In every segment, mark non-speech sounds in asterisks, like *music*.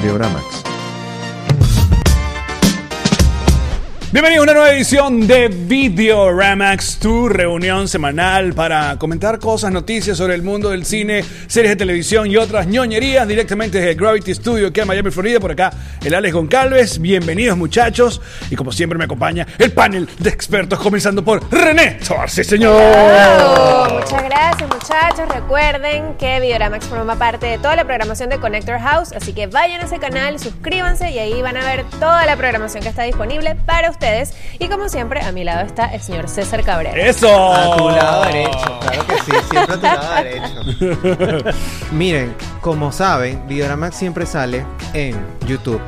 Videoramax. Bienvenidos a una nueva edición de Video Ramax, tu reunión semanal para comentar cosas, noticias sobre el mundo del cine, series de televisión y otras ñoñerías directamente desde Gravity Studio que en Miami, Florida. Por acá, el Alex Goncalves. Bienvenidos, muchachos. Y como siempre, me acompaña el panel de expertos, comenzando por René Torce, señor. Muchas gracias muchachos. Recuerden que Videoramax forma parte de toda la programación de Connector House, así que vayan a ese canal, suscríbanse y ahí van a ver toda la programación que está disponible para ustedes. Y como siempre, a mi lado está el señor César Cabrera. Eso. A tu lado derecho, claro que sí, siempre a tu lado derecho. *laughs* Miren, como saben, Videoramax siempre sale en YouTube,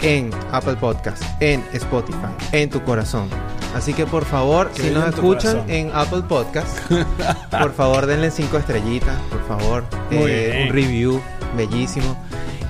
en Apple Podcast, en Spotify, en tu corazón. Así que por favor, si nos escuchan corazón. en Apple Podcast, *laughs* por favor denle cinco estrellitas, por favor. Eh, un review bellísimo.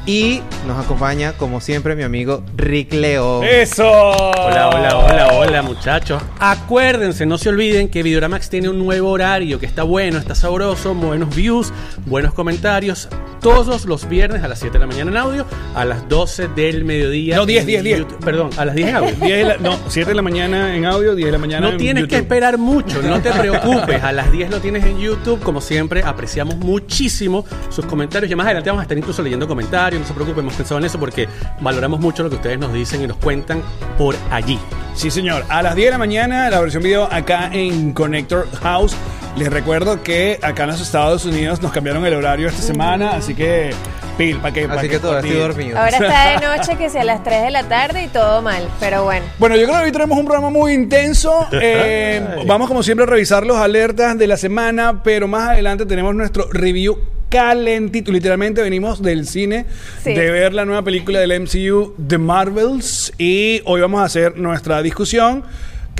Y nos acompaña, como siempre, mi amigo Rick Leo. Eso. Hola, hola, hola, hola muchachos. Acuérdense, no se olviden que Videoramax tiene un nuevo horario que está bueno, está sabroso, buenos views, buenos comentarios. Todos los viernes a las 7 de la mañana en audio, a las 12 del mediodía. No, 10, en 10, 10. YouTube. Perdón, a las 10 en *laughs* audio. 10 de la- no, 7 de la mañana en audio, 10 de la mañana No en tienes que esperar mucho, no te *laughs* preocupes. A las 10 lo tienes en YouTube. Como siempre, apreciamos muchísimo sus comentarios. Y más adelante vamos a estar incluso leyendo comentarios. No se preocupen, hemos pensado en eso porque valoramos mucho lo que ustedes nos dicen y nos cuentan por allí. Sí, señor. A las 10 de la mañana, la versión video acá en Connector House. Les recuerdo que acá en los Estados Unidos nos cambiaron el horario esta semana, así que pil, para que pa' Así que todavía estoy dormido. Ahora *laughs* está de noche, que sea a las 3 de la tarde y todo mal. Pero bueno. Bueno, yo creo que hoy tenemos un programa muy intenso. *laughs* Eh, vamos como siempre a revisar los alertas de la semana, pero más adelante tenemos nuestro review calentito. Literalmente venimos del cine Sí. de ver la nueva película del MCU, The Marvels, y hoy vamos a hacer nuestra discusión.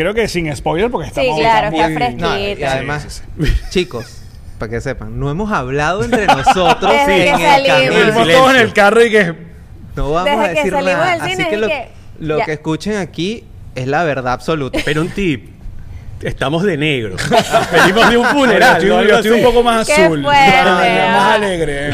Creo que sin spoiler, porque estamos claro, ahorita está fresquito. No, y Sí, además, *laughs* chicos, para que sepan, no hemos hablado entre *laughs* nosotros Desde en que el salimos. Venimos todos en el carro y que... No vamos Desde a que decir salimos nada. del Así que lo, que- lo ya. que escuchen aquí es la verdad absoluta. Pero un tip. Estamos de negro. *laughs* Venimos de un funeral. estoy, algo yo estoy un así. poco más Qué azul. fuerte, más, ya más ah. alegre.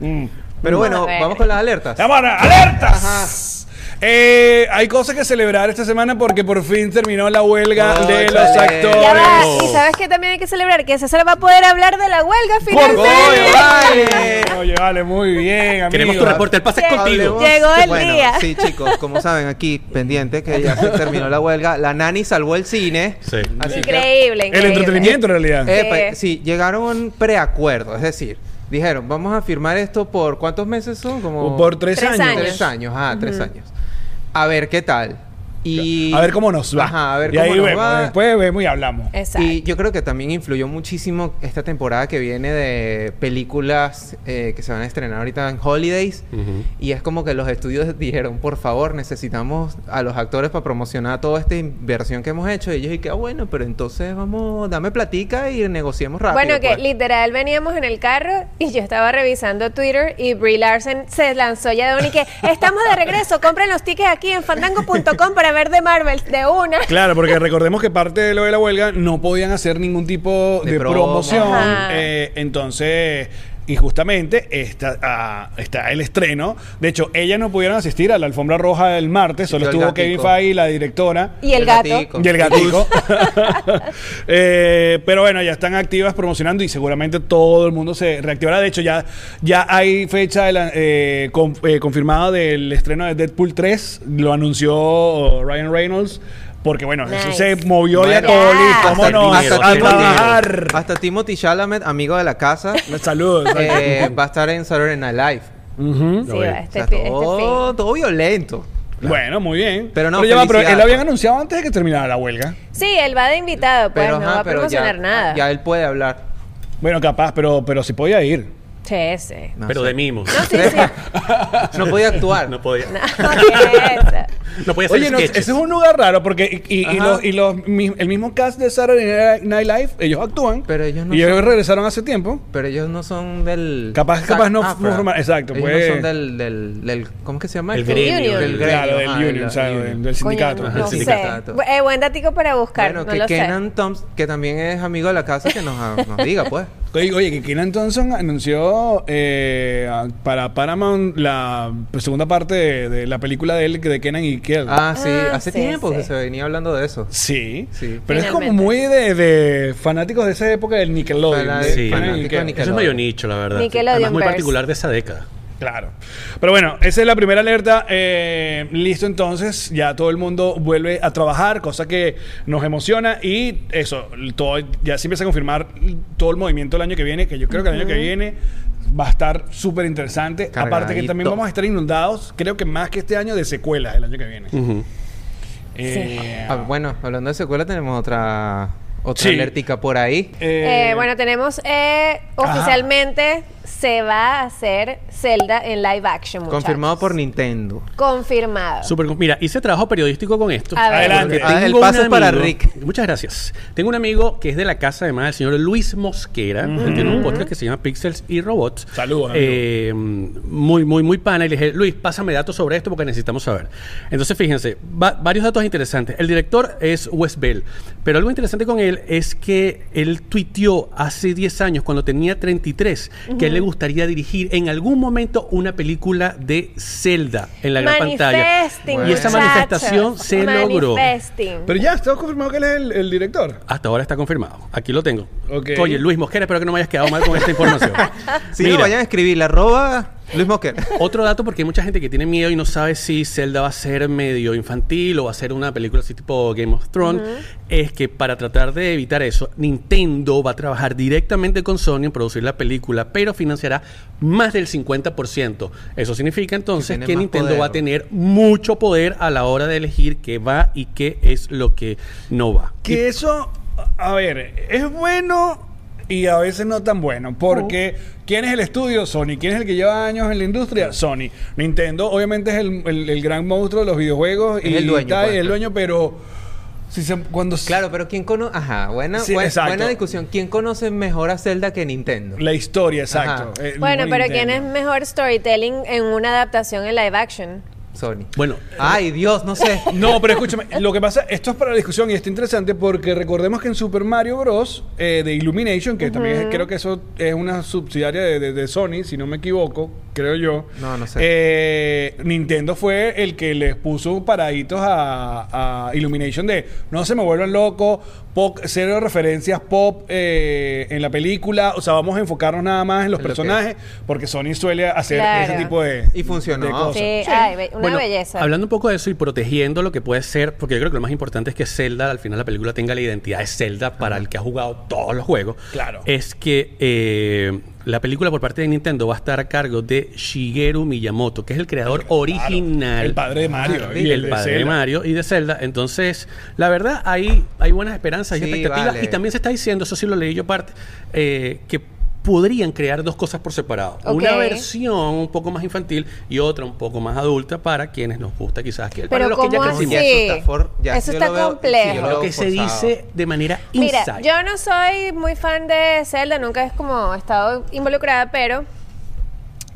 Mm. Pero bueno, Bueno. vamos con las alertas. ¡Cámara! ¡Alertas! Eh, hay cosas que celebrar esta semana porque por fin terminó la huelga de los actores. Ya va. Y sabes que también hay que celebrar que César va a poder hablar de la huelga Por finalmente. favor, vale. *laughs* Oye, vale, muy bien, amigo. Queremos tu reporte. El pase es Llegó- contigo. Llegó el bueno, día. Sí, chicos, como saben, aquí pendiente que ya se *laughs* terminó la huelga. La nani salvó el cine. Sí. Así que- Increíble, El entretenimiento, en realidad. Eh, Sí. llegaron a un preacuerdo, es decir, dijeron, vamos a firmar esto por ¿cuántos meses son? Como por tres, Tres años. años. tres años, ah, tres años. A ver qué tal. Y A ver cómo nos va. Ajá, a ver y cómo ahí nos vemos, va. después vemos y hablamos. Exacto. Y yo creo que también influyó muchísimo esta temporada que viene de películas eh, que se van a estrenar ahorita en Holidays. Y es como que los estudios *laughs* dijeron, por favor, necesitamos a los actores para promocionar toda esta inversión que hemos hecho. Y ellos dijeron, ah, bueno, pero entonces vamos, dame platica y negociemos rápido. Bueno, que pues". literal veníamos en el carro y yo estaba revisando Twitter y Brie Larson se lanzó ya de una y que estamos de regreso, compren los tickets aquí en fandango.com para ver de Marvel de una. Claro, porque recordemos que parte de lo de la huelga no podían hacer ningún tipo de, De promo. promoción. Eh, entonces, y justamente está, ah, está el estreno. De hecho, ellas no pudieron asistir a la alfombra roja el martes, solo estuvo. Kevin Feige, la directora. Y el El gato. gatico. Y el gatico. *laughs* *laughs* Eh, pero bueno, ya están activas promocionando y seguramente todo el mundo se reactivará. De hecho, ya, ya hay fecha de la- eh, con- eh, confirmada del estreno de Deadpool 3. Lo anunció Ryan Reynolds. Porque bueno, eso Nice. se movió ya Bueno, todo ya. listo. Hasta a hasta trabajar. Hasta Timothy Chalamet, amigo de la casa, *laughs* Saludos. eh, va a estar en Saturday Night Live. Ujú. Sí, Lo va, veo. este, O sea, fi- este todo, todo violento. Bueno, muy bien. Pero no, ya va, pero él lo habían anunciado antes de que terminara la huelga. Sí, él va de invitado, pues no ajá, va a promocionar ya, nada. Ya él puede hablar. Bueno, capaz, pero, pero sí podía ir. Sí, sí. No Pero sé. de mimos. No, sí, sí. No podía *laughs* actuar. No podía. No. *laughs* No puede ser Oye, no, ese es un lugar raro porque y, y- y los, y los mi- el mismo cast de Saturday Night Live, ellos actúan. Pero ellos no y ellos son- regresaron hace tiempo. Pero ellos no son del... Capaz- Zac capaz no Efron. forman- exacto, Ellos pues. no son del, del, del... ¿Cómo que se llama? El gremio. Union. Del gremio. Claro, del union, del- sindicato. Coño, Ajá, no el sindicato. Eh, buen datico para buscar. Bueno, no que. Kenan Thompson, que también es amigo de la casa, que nos, nos diga, pues. *laughs* Oye, oye, que Kenan Thompson anunció eh, para Paramount la segunda parte de, de la película de él, de Kenan y Kel. Ah, sí, Ah, hace sí, tiempo sí. que se venía hablando de eso. Sí, Sí. pero es como muy de, de fanáticos de esa época del Nickelodeon. Sí. Kenan y fanático Kel. de Nickelodeon. Eso es medio nicho, la verdad. Nickelodeon Además, muy verse. particular de esa década. Claro. Pero bueno, esa es la primera alerta. Eh, listo, entonces ya todo el mundo vuelve a trabajar, cosa que nos emociona. Y eso, todo, ya se empieza a confirmar todo el movimiento el año que viene, que yo creo que el año que viene va a estar súper interesante. Aparte que también vamos a estar inundados, creo que más que este año, de secuelas el año que viene. Eh, Ah, bueno, hablando de secuela, tenemos otra, otra Sí. alertica por ahí. eh, Eh, bueno, tenemos eh, oficialmente se va a hacer Zelda en live action. muchachos. Confirmado por Nintendo. Confirmado. Súper- mira, hice trabajo periodístico con esto. A ver. Adelante. Ah, el tengo pase un es para Rick. Muchas gracias. Tengo un amigo que es de la casa además, el señor Luis Mosquera. Él tiene un podcast que se llama Pixels y Robots. Saludos. Eh, muy, muy, muy pana. Y le dije, Luis, pásame datos sobre esto porque necesitamos saber. Entonces, fíjense, va- varios datos interesantes. El director es Wes Bell. Pero algo interesante con él es que él tuiteó hace 10 años, cuando tenía 33, que a él le gustaría dirigir en algún momento una película de Zelda en la gran pantalla. Y esa manifestación se logró. Pero ya está confirmado que él es el, el director. Hasta ahora está confirmado. Aquí lo tengo. Oye, Luis Mosquera, espero que no me hayas quedado mal con esta información. *laughs* Si Mira, no, vayan a escribir la arroba Luis Mosquera. Otro dato, porque hay mucha gente que tiene miedo y no sabe si Zelda va a ser medio infantil o va a ser una película así tipo Game of Thrones, es que para tratar de evitar eso, Nintendo va a trabajar directamente con Sony en producir la película, pero financiará más del 50%. Eso significa entonces que Nintendo poder. va a tener mucho poder a la hora de elegir qué va y qué es lo que no va. Que eso, a ver, es bueno y a veces no tan bueno. Porque, ¿quién es el estudio? Sony. ¿Quién es el que lleva años en la industria? Sony. Nintendo, obviamente, es el, el- el gran monstruo de los videojuegos. Es y el dueño, tal, pues. y el dueño, pero. Si se- cuando Claro, pero ¿quién conoce? Ajá, buena, Sí, buena discusión. ¿Quién conoce mejor a Zelda que Nintendo? La historia, exacto. El Bueno, pero ¿quién es mejor storytelling en una adaptación en live action? Sony. Bueno, Ay, Dios, no sé. *laughs* No, pero escúchame, lo que pasa, esto es para la discusión y está interesante porque recordemos que en Super Mario Bros. eh, de Illumination, que también es- creo que eso es una subsidiaria de, de- de Sony, si no me equivoco, creo yo. No, no sé. eh, Nintendo fue el que les puso paraditos a, a Illumination de no se me vuelvan locos, pop- cero referencias pop eh, en la película, o sea, vamos a enfocarnos nada más en los En lo que- personajes porque Sony suele hacer Claro. ese tipo de Y funcionó. de cosas. Sí, ay, be- una Bueno, belleza. Hablando un poco de eso y protegiendo lo que puede ser, porque yo creo que lo más importante es que Zelda, al final la película tenga la identidad de Zelda para el que ha jugado todos los juegos. Claro. Es que eh, la película por parte de Nintendo va a estar a cargo de Shigeru Miyamoto, que es el creador original. El padre de Mario. Ah, y el de padre de. Mario y de Zelda. Entonces, la verdad, hay, hay buenas esperanzas y Sí, expectativas. vale. Y también se está diciendo, eso sí lo leí yo aparte, eh, que podrían crear dos cosas por separado. Una versión un poco más infantil y otra un poco más adulta para quienes nos gusta quizás que Pero para los que ya ¿cómo crecimos. Ya así? eso está for- ya Eso está lo veo- complejo. sí, Lo que se dice de manera Mira, inside. yo no soy muy fan de Zelda, nunca es como he estado involucrada, pero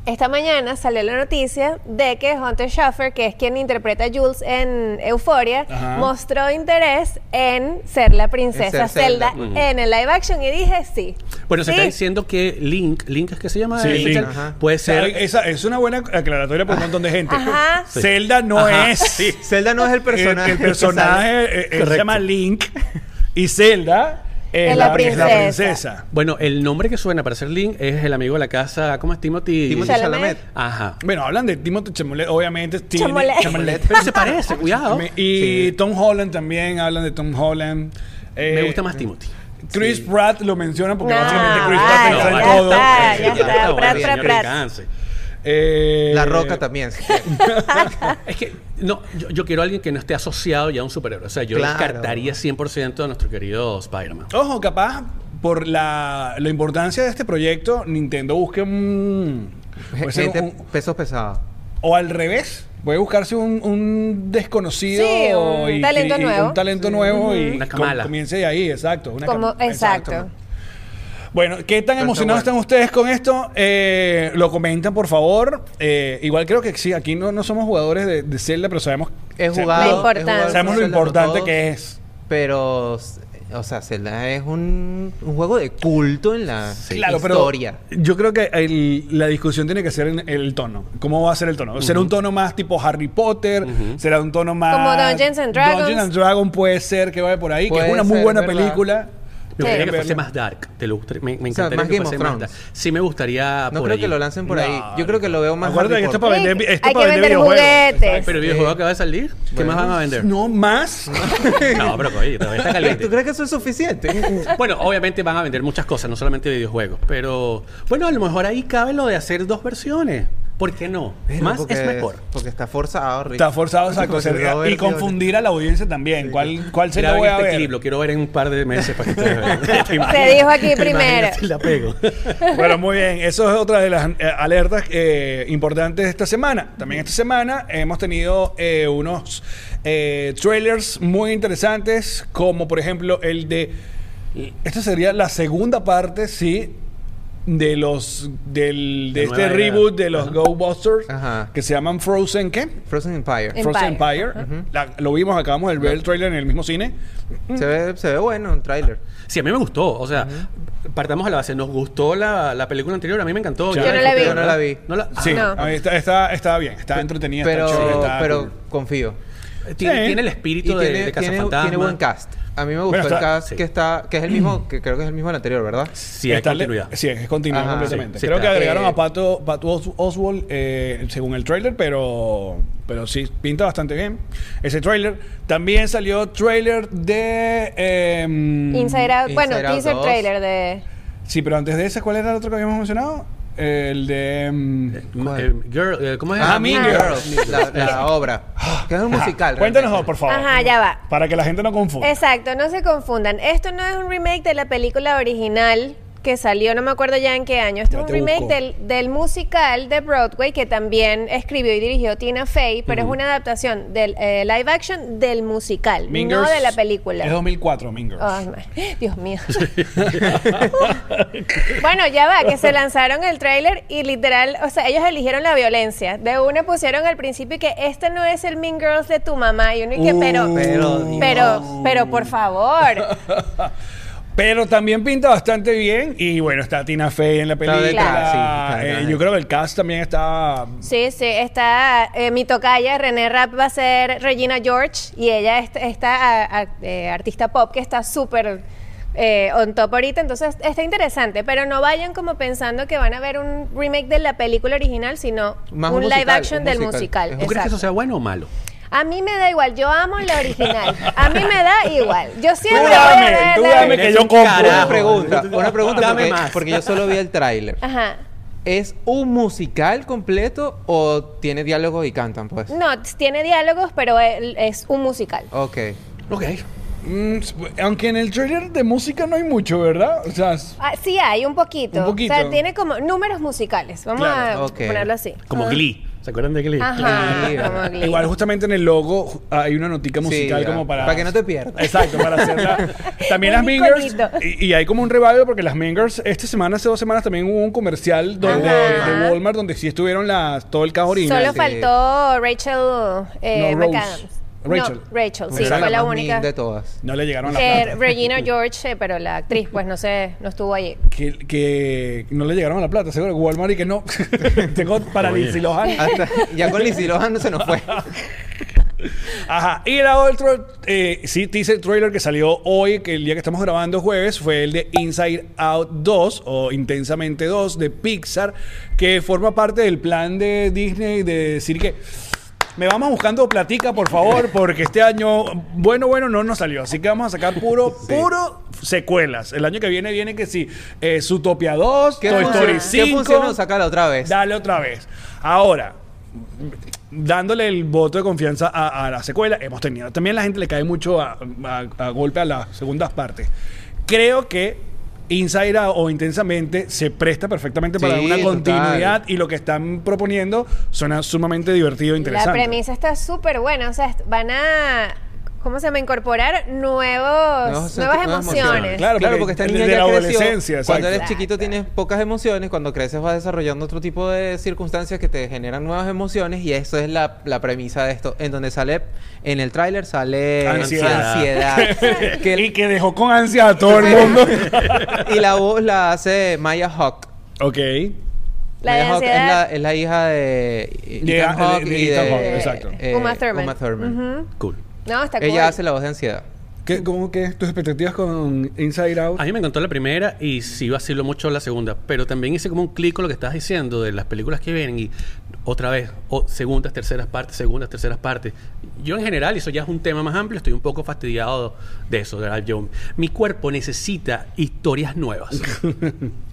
esta mañana salió la noticia de que Hunter Schaffer, que es quien interpreta a Jules en Euphoria, Ajá. mostró interés en ser la princesa Zelda. Zelda Ujú. en el live action y dije sí. Bueno, se está diciendo que Link, Link es que se llama, Sí, Eh, Link. Ajá. puede ser esa es una buena aclaratoria para un montón de gente. Ajá. Sí. Zelda no Ajá, es sí. Zelda no es el el, personaje. el que personaje eh, se llama Link y Zelda es, la, la es la princesa. Bueno, el nombre que suena para ser Link es el amigo de la casa, ¿cómo es Timothy? Timothy Chalamet. Chalamet. Ajá. Bueno, hablan de Timothy Chalamet, obviamente. Chalamet. Chalamet. Pero se parece, cuidado. Me- y Sí. Tom Holland también, hablan de Tom Holland. Eh, Me gusta más Timothy. Chris Pratt lo mencionan porque No, básicamente Chris vale, Pratt ya está en está, todo. ya está. Bueno, Pratt, señor, Pratt, Pratt. Eh, La Roca también. *laughs* Es que no, yo, yo quiero a alguien que no esté asociado ya a un superhéroe. O sea, yo Claro. descartaría 100% a nuestro querido Spider-Man. Ojo, capaz por la, la importancia de este proyecto, Nintendo busque un. Gente, un- pesos pesados. o al revés, Puede buscarse un, un desconocido Sí, un y- talento y- nuevo. Un talento nuevo y Una com- Kamala. comience de ahí, exacto. una Como, cam- exacto. Bueno, ¿qué tan emocionados bueno. están ustedes con esto? Eh, lo comentan, por favor. Eh, igual creo que sí, aquí no, no somos jugadores de, de Zelda, pero sabemos, He jugado. He importancia. jugado sabemos lo Zelda importante todos, que es. Pero, o sea, Zelda es un, un juego de culto en la Claro, pero historia. yo creo que el- la discusión tiene que ser en el tono. ¿Cómo va a ser el tono? ¿Será un tono más tipo Harry Potter? ¿Será un tono más... Como Dungeons and Dragons. Dungeons and Dragons puede ser que vaya por ahí, que Puede es una muy ser, buena ¿verdad? película. Me gustaría que fuese más dark. Te lo gustaría- me, me O sea, encantaría más que Game fuese of más Thrones. dark. Sí me gustaría No por creo que lo lancen por No, ahí. Yo creo que lo veo más Acuérdate que esto es para vender, esto hay para que vender vender videojuegos. juguetes. Pero el videojuego acaba de salir. ¿Qué más van a vender? No más. *laughs* No, pero oye, todavía está caliente. ¿Tú crees que eso es suficiente? *laughs* Bueno, obviamente van a vender muchas cosas, no solamente videojuegos. Pero bueno, a lo mejor ahí cabe lo de hacer dos versiones. ¿Por qué no? Más Porque- es mejor. Porque está forzado, Rick. Está forzado a Robert y confundir a la audiencia también. ¿Cuál, cuál se lo voy ven a este ver? clip, lo quiero ver en un par de meses para que ustedes vean. ¿Te *laughs* Se dijo aquí ¿Te primero. la pego. *laughs* Bueno, muy bien. Eso es otra de las eh, alertas eh, importantes de esta semana. También esta semana hemos tenido eh, unos eh, trailers muy interesantes, como por ejemplo el de... Esta sería la segunda parte, sí, de los del, de este reboot de los Ajá. Go Busters Ajá. que se llaman Frozen ¿qué? Frozen Empire. Empire. Frozen Empire. La- lo vimos, acabamos de ver el trailer en el mismo cine. Se ve, se ve bueno un tráiler. Sí, a mí me gustó. O sea, partamos a la base. Nos gustó la, la película anterior. A mí me encantó. Yo no la vi. Yo no la vi. ¿No la- Sí, no. a mí está, está, está bien, está entretenida, Pero, está chévere, está pero cool. confío. Tiene, Sí. tiene el espíritu Y de, tiene, de tiene, Cazafantasma. tiene buen cast. A mí me gustó Bueno, el está- cast sí. que está, que es el mismo, que creo que es el mismo del anterior, ¿verdad? Sí, Está- continuidad. Sí, es continuidad Ajá. completamente. Sí, sí Creo que está. agregaron Eh, a Pato, Pato Os- Oswald eh, según el trailer, pero, pero sí, pinta bastante bien ese trailer. También salió trailer de... em, Inside Out. bueno, Inside Out teaser 2. trailer de. Sí, pero antes de ese, ¿cuál era el otro que habíamos mencionado? El de... Eh, girl, eh, ¿Cómo es? Ah, Ah, Mean Girls. La, la *laughs* obra. Que es un musical. Cuéntanos, por favor. Ajá, ya va. Para que la gente no confunda. Exacto, no se confundan. Esto no es un remake de la película original que salió, no me acuerdo ya en qué año. Esto es un remake del, del musical de Broadway que también escribió y dirigió Tina Fey, pero es una adaptación del eh, live action del musical, Mean no de la película. Es 2004, Mean Girls. Ay, ma- *laughs* Dios mío. *laughs* bueno, ya va, que se lanzaron el tráiler y literal, o sea, ellos eligieron la violencia. De una pusieron al principio que este no es el Mean Girls de tu mamá. Y uno y que, Uh, pero, pero, Dios. pero, pero, por favor. *laughs* Pero también pinta bastante bien. Y bueno, está Tina Fey en la Está película. sí, está Eh, yo creo que el cast también está. Sí, sí, está eh, mi tocaya, René Rapp va a ser Regina George y ella es esta a- a- eh, artista pop que está súper eh, on top ahorita, entonces está interesante, pero no vayan como pensando que van a ver un remake de la película original, sino Más un un live action un del musical. musical. ¿Tú ¿Tú crees que eso sea bueno o malo? A mí me da igual, yo amo la original, a mí me da igual, yo siempre Tú voy a dame, ver tú la- dame que yo compro. Una pregunta, una pregunta Dame porque, más. porque yo solo vi el tráiler. Ajá. ¿Es un musical completo o tiene diálogos y cantan, pues? No, tiene diálogos, pero es un musical. Ok. Ok. Mm, aunque en el trailer de música no hay mucho, ¿verdad? O sea, Ah, sí hay un poquito. Un poquito. O sea, tiene como números musicales. Vamos Claro, a ponerlo así. Como. Glee. ¿Se acuerdan de Glee? Ajá. Glee, como Glee. igual justamente en el logo hay una notica musical Sí, como para... Para que no te pierdas. Exacto, para hacerla. *laughs* También Un las Mingers. Y, y hay como un revival porque las Mingers, esta semana, hace dos semanas, también hubo un comercial donde, de Walmart donde sí estuvieron las, todo el caos original. Solo sí. faltó Rachel eh, No, Rose. McAdams. Rachel. No, Rachel, sí, fue la más única. mean de todas. No le llegaron a la Que plata. Regina George, eh, pero la actriz, pues no sé, no estuvo allí. Que, que no le llegaron a la plata, seguro. Walmart y que no. *laughs* Tengo para Oye. Lindsay Lohan. Hasta- ya con Lindsay Lohan no se nos fue. *laughs* Ajá. Y la otro, eh, sí, teaser trailer que salió hoy, que el día que estamos grabando jueves, fue el de Inside Out 2 o Intensamente 2 de Pixar, que forma parte del plan de Disney de decir que me vamos buscando platica, por favor, porque este año, bueno, bueno, no nos salió. Así que vamos a sacar puro, puro secuelas. El año que viene viene que sí, eh, Zootopia 2, ¿Qué, Toy? Story 5. ¿Qué? Sácala otra vez. Dale otra vez. Ahora, dándole el voto de confianza a, a la secuela, hemos tenido. También la gente le cae mucho a, a- a golpe a las segundas partes. Creo que Inside Out o Intensamente se presta perfectamente para Sí, una total. continuidad y lo que están proponiendo suena sumamente divertido e La interesante. premisa está súper buena. O sea, van a. ¿Cómo se llama? Incorporar nuevos, Nuevos nuevas emociones. emociones. Claro, Claro, porque esta desde niña la ya creció. adolescencia, Cuando eres Exacto. chiquito tienes pocas emociones, cuando creces vas desarrollando otro tipo de circunstancias que te generan nuevas emociones y eso es la, la premisa de esto. En donde sale, en el tráiler sale Ansiedad. ansiedad. *laughs* Que- y que dejó con ansia a todo el mundo. *laughs* y la voz la hace Maya Hawk. ok. La de Maya Hawke es ansiedad. la, es la hija de Ethan de y de Hawke, exacto. eh, Uma Thurman. Uma Thurman. Cool. No, está cool. Ella hace la voz de ansiedad. ¿Qué, ¿Cómo que tus expectativas con Inside Out? A mí me encantó la primera y sí vacilo mucho la segunda, pero también hice como un clic con lo que estabas diciendo de las películas que vienen y otra vez, o segundas, terceras partes, segundas, terceras partes. Yo en general, y eso ya es un tema más amplio, estoy un poco fastidiado de eso. de verdad. Yo, mi cuerpo necesita historias nuevas. *laughs*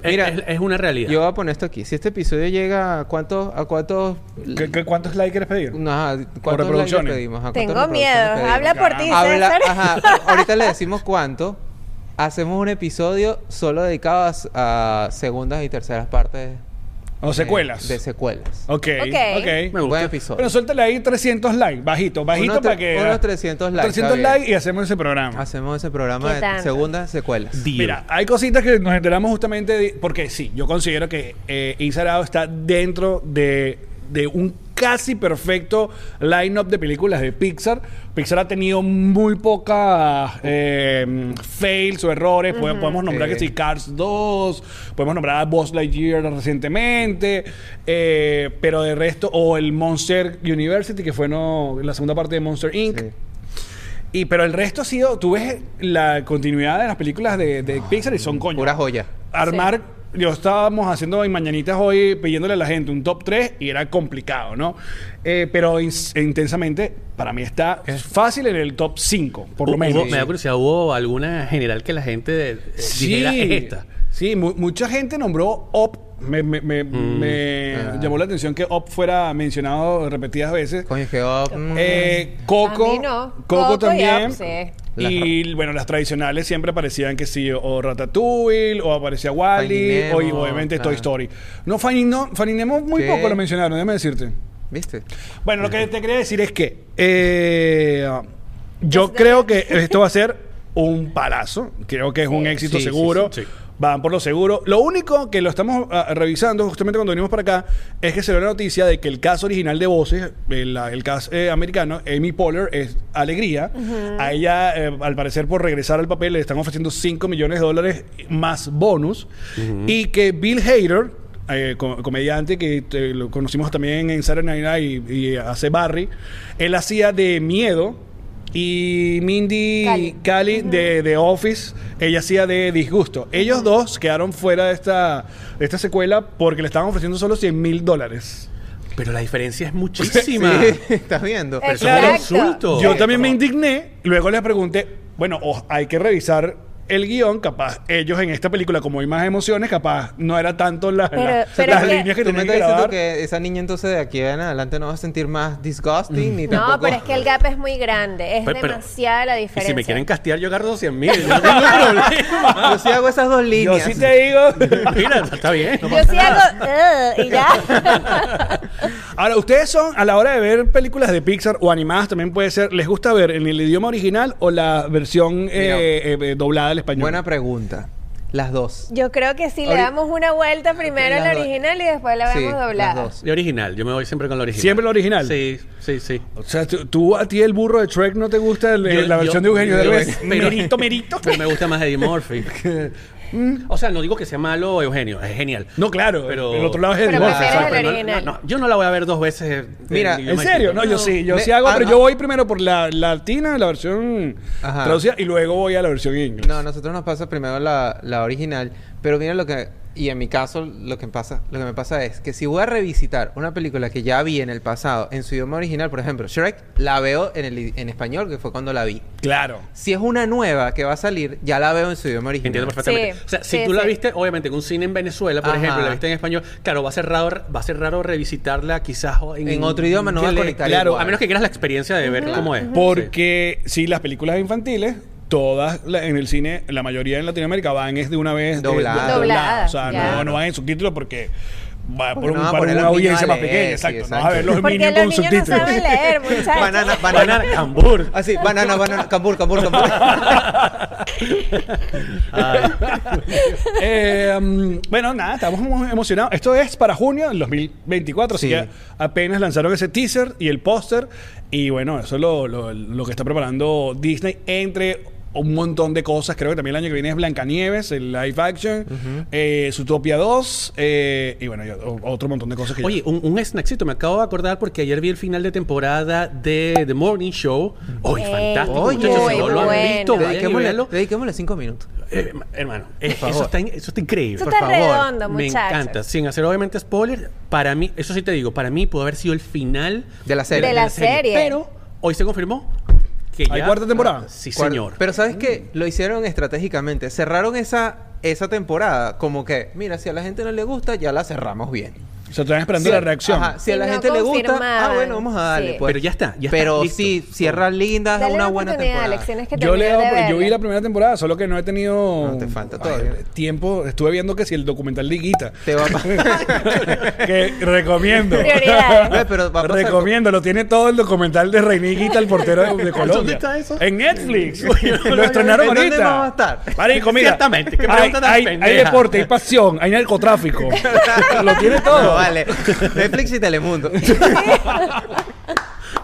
Es- Mira, es, es una realidad. Yo voy a poner esto aquí. Si este episodio llega a cuántos, a cuántos, ¿Qué- qué- ¿Cuántos likes quieres pedir? no, ajá, cuántos likes pedimos? Ajá, ¿cuántas Tengo reproducciones miedo. pedimos? Habla por ti, Habla, César. ajá, *laughs* ahorita le decimos cuánto. Hacemos un episodio solo dedicado a, segundas y terceras partes. ¿O secuelas? De secuelas. Ok, Ok. ok. Me gusta. Buen episodio. Pero suéltale ahí 300 likes, bajito, bajito Unos para que... unos 300 likes, 300 está bien. likes y hacemos ese programa. Hacemos ese programa ¿Qué de tanto? segundas secuelas. Deal. Mira, hay cositas que nos enteramos justamente de- porque sí, yo considero que eh, Out está dentro de, de un casi perfecto line-up de películas de Pixar. Pixar ha tenido muy pocas eh, fails o errores. Pod- Podemos nombrar que sí, Cars 2, podemos nombrar a Buzz Lightyear recientemente, eh, pero de resto, o el Monster University, que fue no, la segunda parte de Monster Inc. Sí. Y pero el resto ha sido, tú ves la continuidad de las películas de, de Pixar y son coño. Pura joya. Armar, yo estábamos haciendo en mañanitas hoy pidiéndole a la gente un top 3 y era complicado, ¿no? Eh, pero intensamente, para mí está fácil en el top 5, por lo menos. me da curiosidad, ¿hubo alguna general que la gente eh, dijera es esta? Sí, mu- mucha gente nombró Op. Me, me- me- me Ah. llamó la atención que Op fuera mencionado repetidas veces. Coño, es que oh, mm, Eh, Coco, A mí no. Coco, Coco y también. Up, sí. Y bueno, las tradicionales siempre aparecían que sí, o Ratatouille, o aparecía Wally, o y obviamente claro. Toy Story. No, Finding, no, Nemo muy ¿Qué? poco lo mencionaron, déjame decirte. ¿Viste? Bueno, lo que te quería decir es que eh, yo creo que esto va a ser *laughs* un palazo. Creo que es un éxito Sí, sí, seguro. sí, sí. Van por lo seguro. Lo único que lo estamos ah, revisando justamente cuando venimos para acá es que se ve la noticia de que el caso original de voces, el, el caso eh, americano, Amy Poehler, es Alegría. A ella, eh, al parecer, por regresar al papel, le están ofreciendo 5 millones de dólares más bonus. Y que Bill Hader, eh, co- comediante que eh, lo conocimos también en Saturday Night Night y, y hace Barry, él hacía de miedo. Y Mindy Cali. Cali de, de Office, ella hacía de disgusto. Ellos dos quedaron fuera de esta, de esta secuela porque le estaban ofreciendo solo 100 mil dólares. Pero la diferencia es *laughs* muchísima. Sí, *laughs* ¿Estás viendo? Pero eso es un Exacto. insulto. Yo también me indigné, luego les pregunté, bueno, hay que revisar el guion, capaz ellos en esta película, como hay más emociones, capaz no era tanto la- Pero- la- pero las es que- líneas que Tú me tenían que estás diciendo grabar. que esa niña entonces de aquí en adelante no va a sentir más disgusting ni No, tampoco... pero es que el gap es muy grande. Es Pero- pero- demasiada la diferencia. si me quieren castear, yo agarro 200 mil. Yo no *laughs* tengo problema. Yo sí hago esas dos Yo líneas. sí te digo. *laughs* Mira, está bien. Yo sí hago. *laughs* Y ya. Ahora, ustedes son, a la hora de ver películas de Pixar o animadas, también puede ser, ¿les gusta ver en el idioma original o la versión eh, eh, doblada al español? Buena pregunta. Las dos. Yo creo que sí, le damos una vuelta primero a la Las dos. original y después la Sí, vemos las doblada. dos. De original, yo me voy siempre con la original. ¿Siempre la original? Sí, sí, sí. O sea, tú, tú a ti el burro de Shrek no te gusta el- Yo- la yo- versión de Eugenio yo- Derbez. pero- merito, merito. *laughs* Pero me gusta más Eddie Murphy. *laughs* o sea, no digo que sea malo Eugenio, es genial. No, claro, Pero- el otro lado es el Pero prefieres el no- original. no, no, yo no la voy a ver dos veces. Mira, en ¿En idioma serio? No, yo sí, yo Me- sí hago, ah, pero no. yo voy primero por la latina, la versión Ajá. traducida, y luego voy a la versión inglés. No, a nosotros nos pasa primero la, la original, pero mira lo que y en mi caso lo que pasa, lo que me pasa es que si voy a revisitar una película que ya vi en el pasado en su idioma original, por ejemplo, Shrek, la veo en el en español, que fue cuando la vi. Claro. Si es una nueva que va a salir, ya la veo en su idioma original. Entiendo perfectamente. Sí, o sea, si sí, tú la sí. viste, obviamente, en un cine en Venezuela, por Ajá. ejemplo, y la viste en español, claro, va a ser raro, va a ser raro revisitarla quizás en, En otro idioma no va a conectar Claro, igual. a menos que quieras la experiencia de ver cómo es. Porque si las películas infantiles todas la- en el cine, la mayoría en Latinoamérica van es de una vez de- Doblada. do- Doblada, O sea, no, no van en subtítulos porque va por un- para una audiencia más leer, pequeña. sí, Exacto. No exacto. vas a ver los Porque niños los con niños no subtítulos. saben leer, *laughs* muchachos. Banana, banana. Banana, cambur. Así, banana, banana, cambur, cambur, cambur. *laughs* Eh, um, bueno, nada, estamos muy emocionados. Esto es para junio del 2024, Sí. así que apenas lanzaron ese teaser y el póster. Y bueno, eso es lo, lo- lo que está preparando Disney entre un montón de cosas. Creo que también el año que viene es Blancanieves, el live action, eh, Zootopia 2 eh, y bueno, otro montón de cosas que ya- Oye, un, un snackcito, me acabo de acordar porque ayer vi el final de temporada de The Morning Show. Oye, Ey, fantástico, Oye, muchachos. Si no muy lo han visto, Dediquémosle, cinco minutos. Eh, hermano, eh, eso, está, eso está increíble. Eso por está favor. redondo, Me muchachos. encanta. Sin hacer obviamente spoiler, para mí, eso sí te digo, para mí pudo haber sido el final De la serie. De la serie. Pero hoy se confirmó que ¿Hay ya- cuarta temporada? Sí, Cuar- señor. Pero ¿sabes qué? Lo hicieron estratégicamente. Cerraron esa, esa temporada como que, mira, si a la gente no le gusta, ya la cerramos bien. O sea, están esperando la reacción. ajá, si a la no gente le gusta, ah, bueno, vamos a darle. sí. pues. Pero ya está, ya está, Pero listo. sí, cierra linda, Dale una buena temporada. Alex, tienes que Yo, le terminar hago- de yo vi la primera temporada, solo que no he tenido No, te falta ay, todavía. tiempo. Estuve viendo que si el documental de Guita, Te va a *laughs* que recomiendo. Prioridades. Ve, pero va a pasar- Recomiendo, lo tiene todo el documental de René Guita, el portero de, de Colombia. ¿Dónde está eso? En Netflix. Lo estrenaron ¿En dónde ahorita. vamos a estar? Marico, mira. Pendeja. hay deporte, hay pasión, hay narcotráfico. *laughs* lo tiene todo. Vale. *laughs* Netflix y Telemundo. *laughs*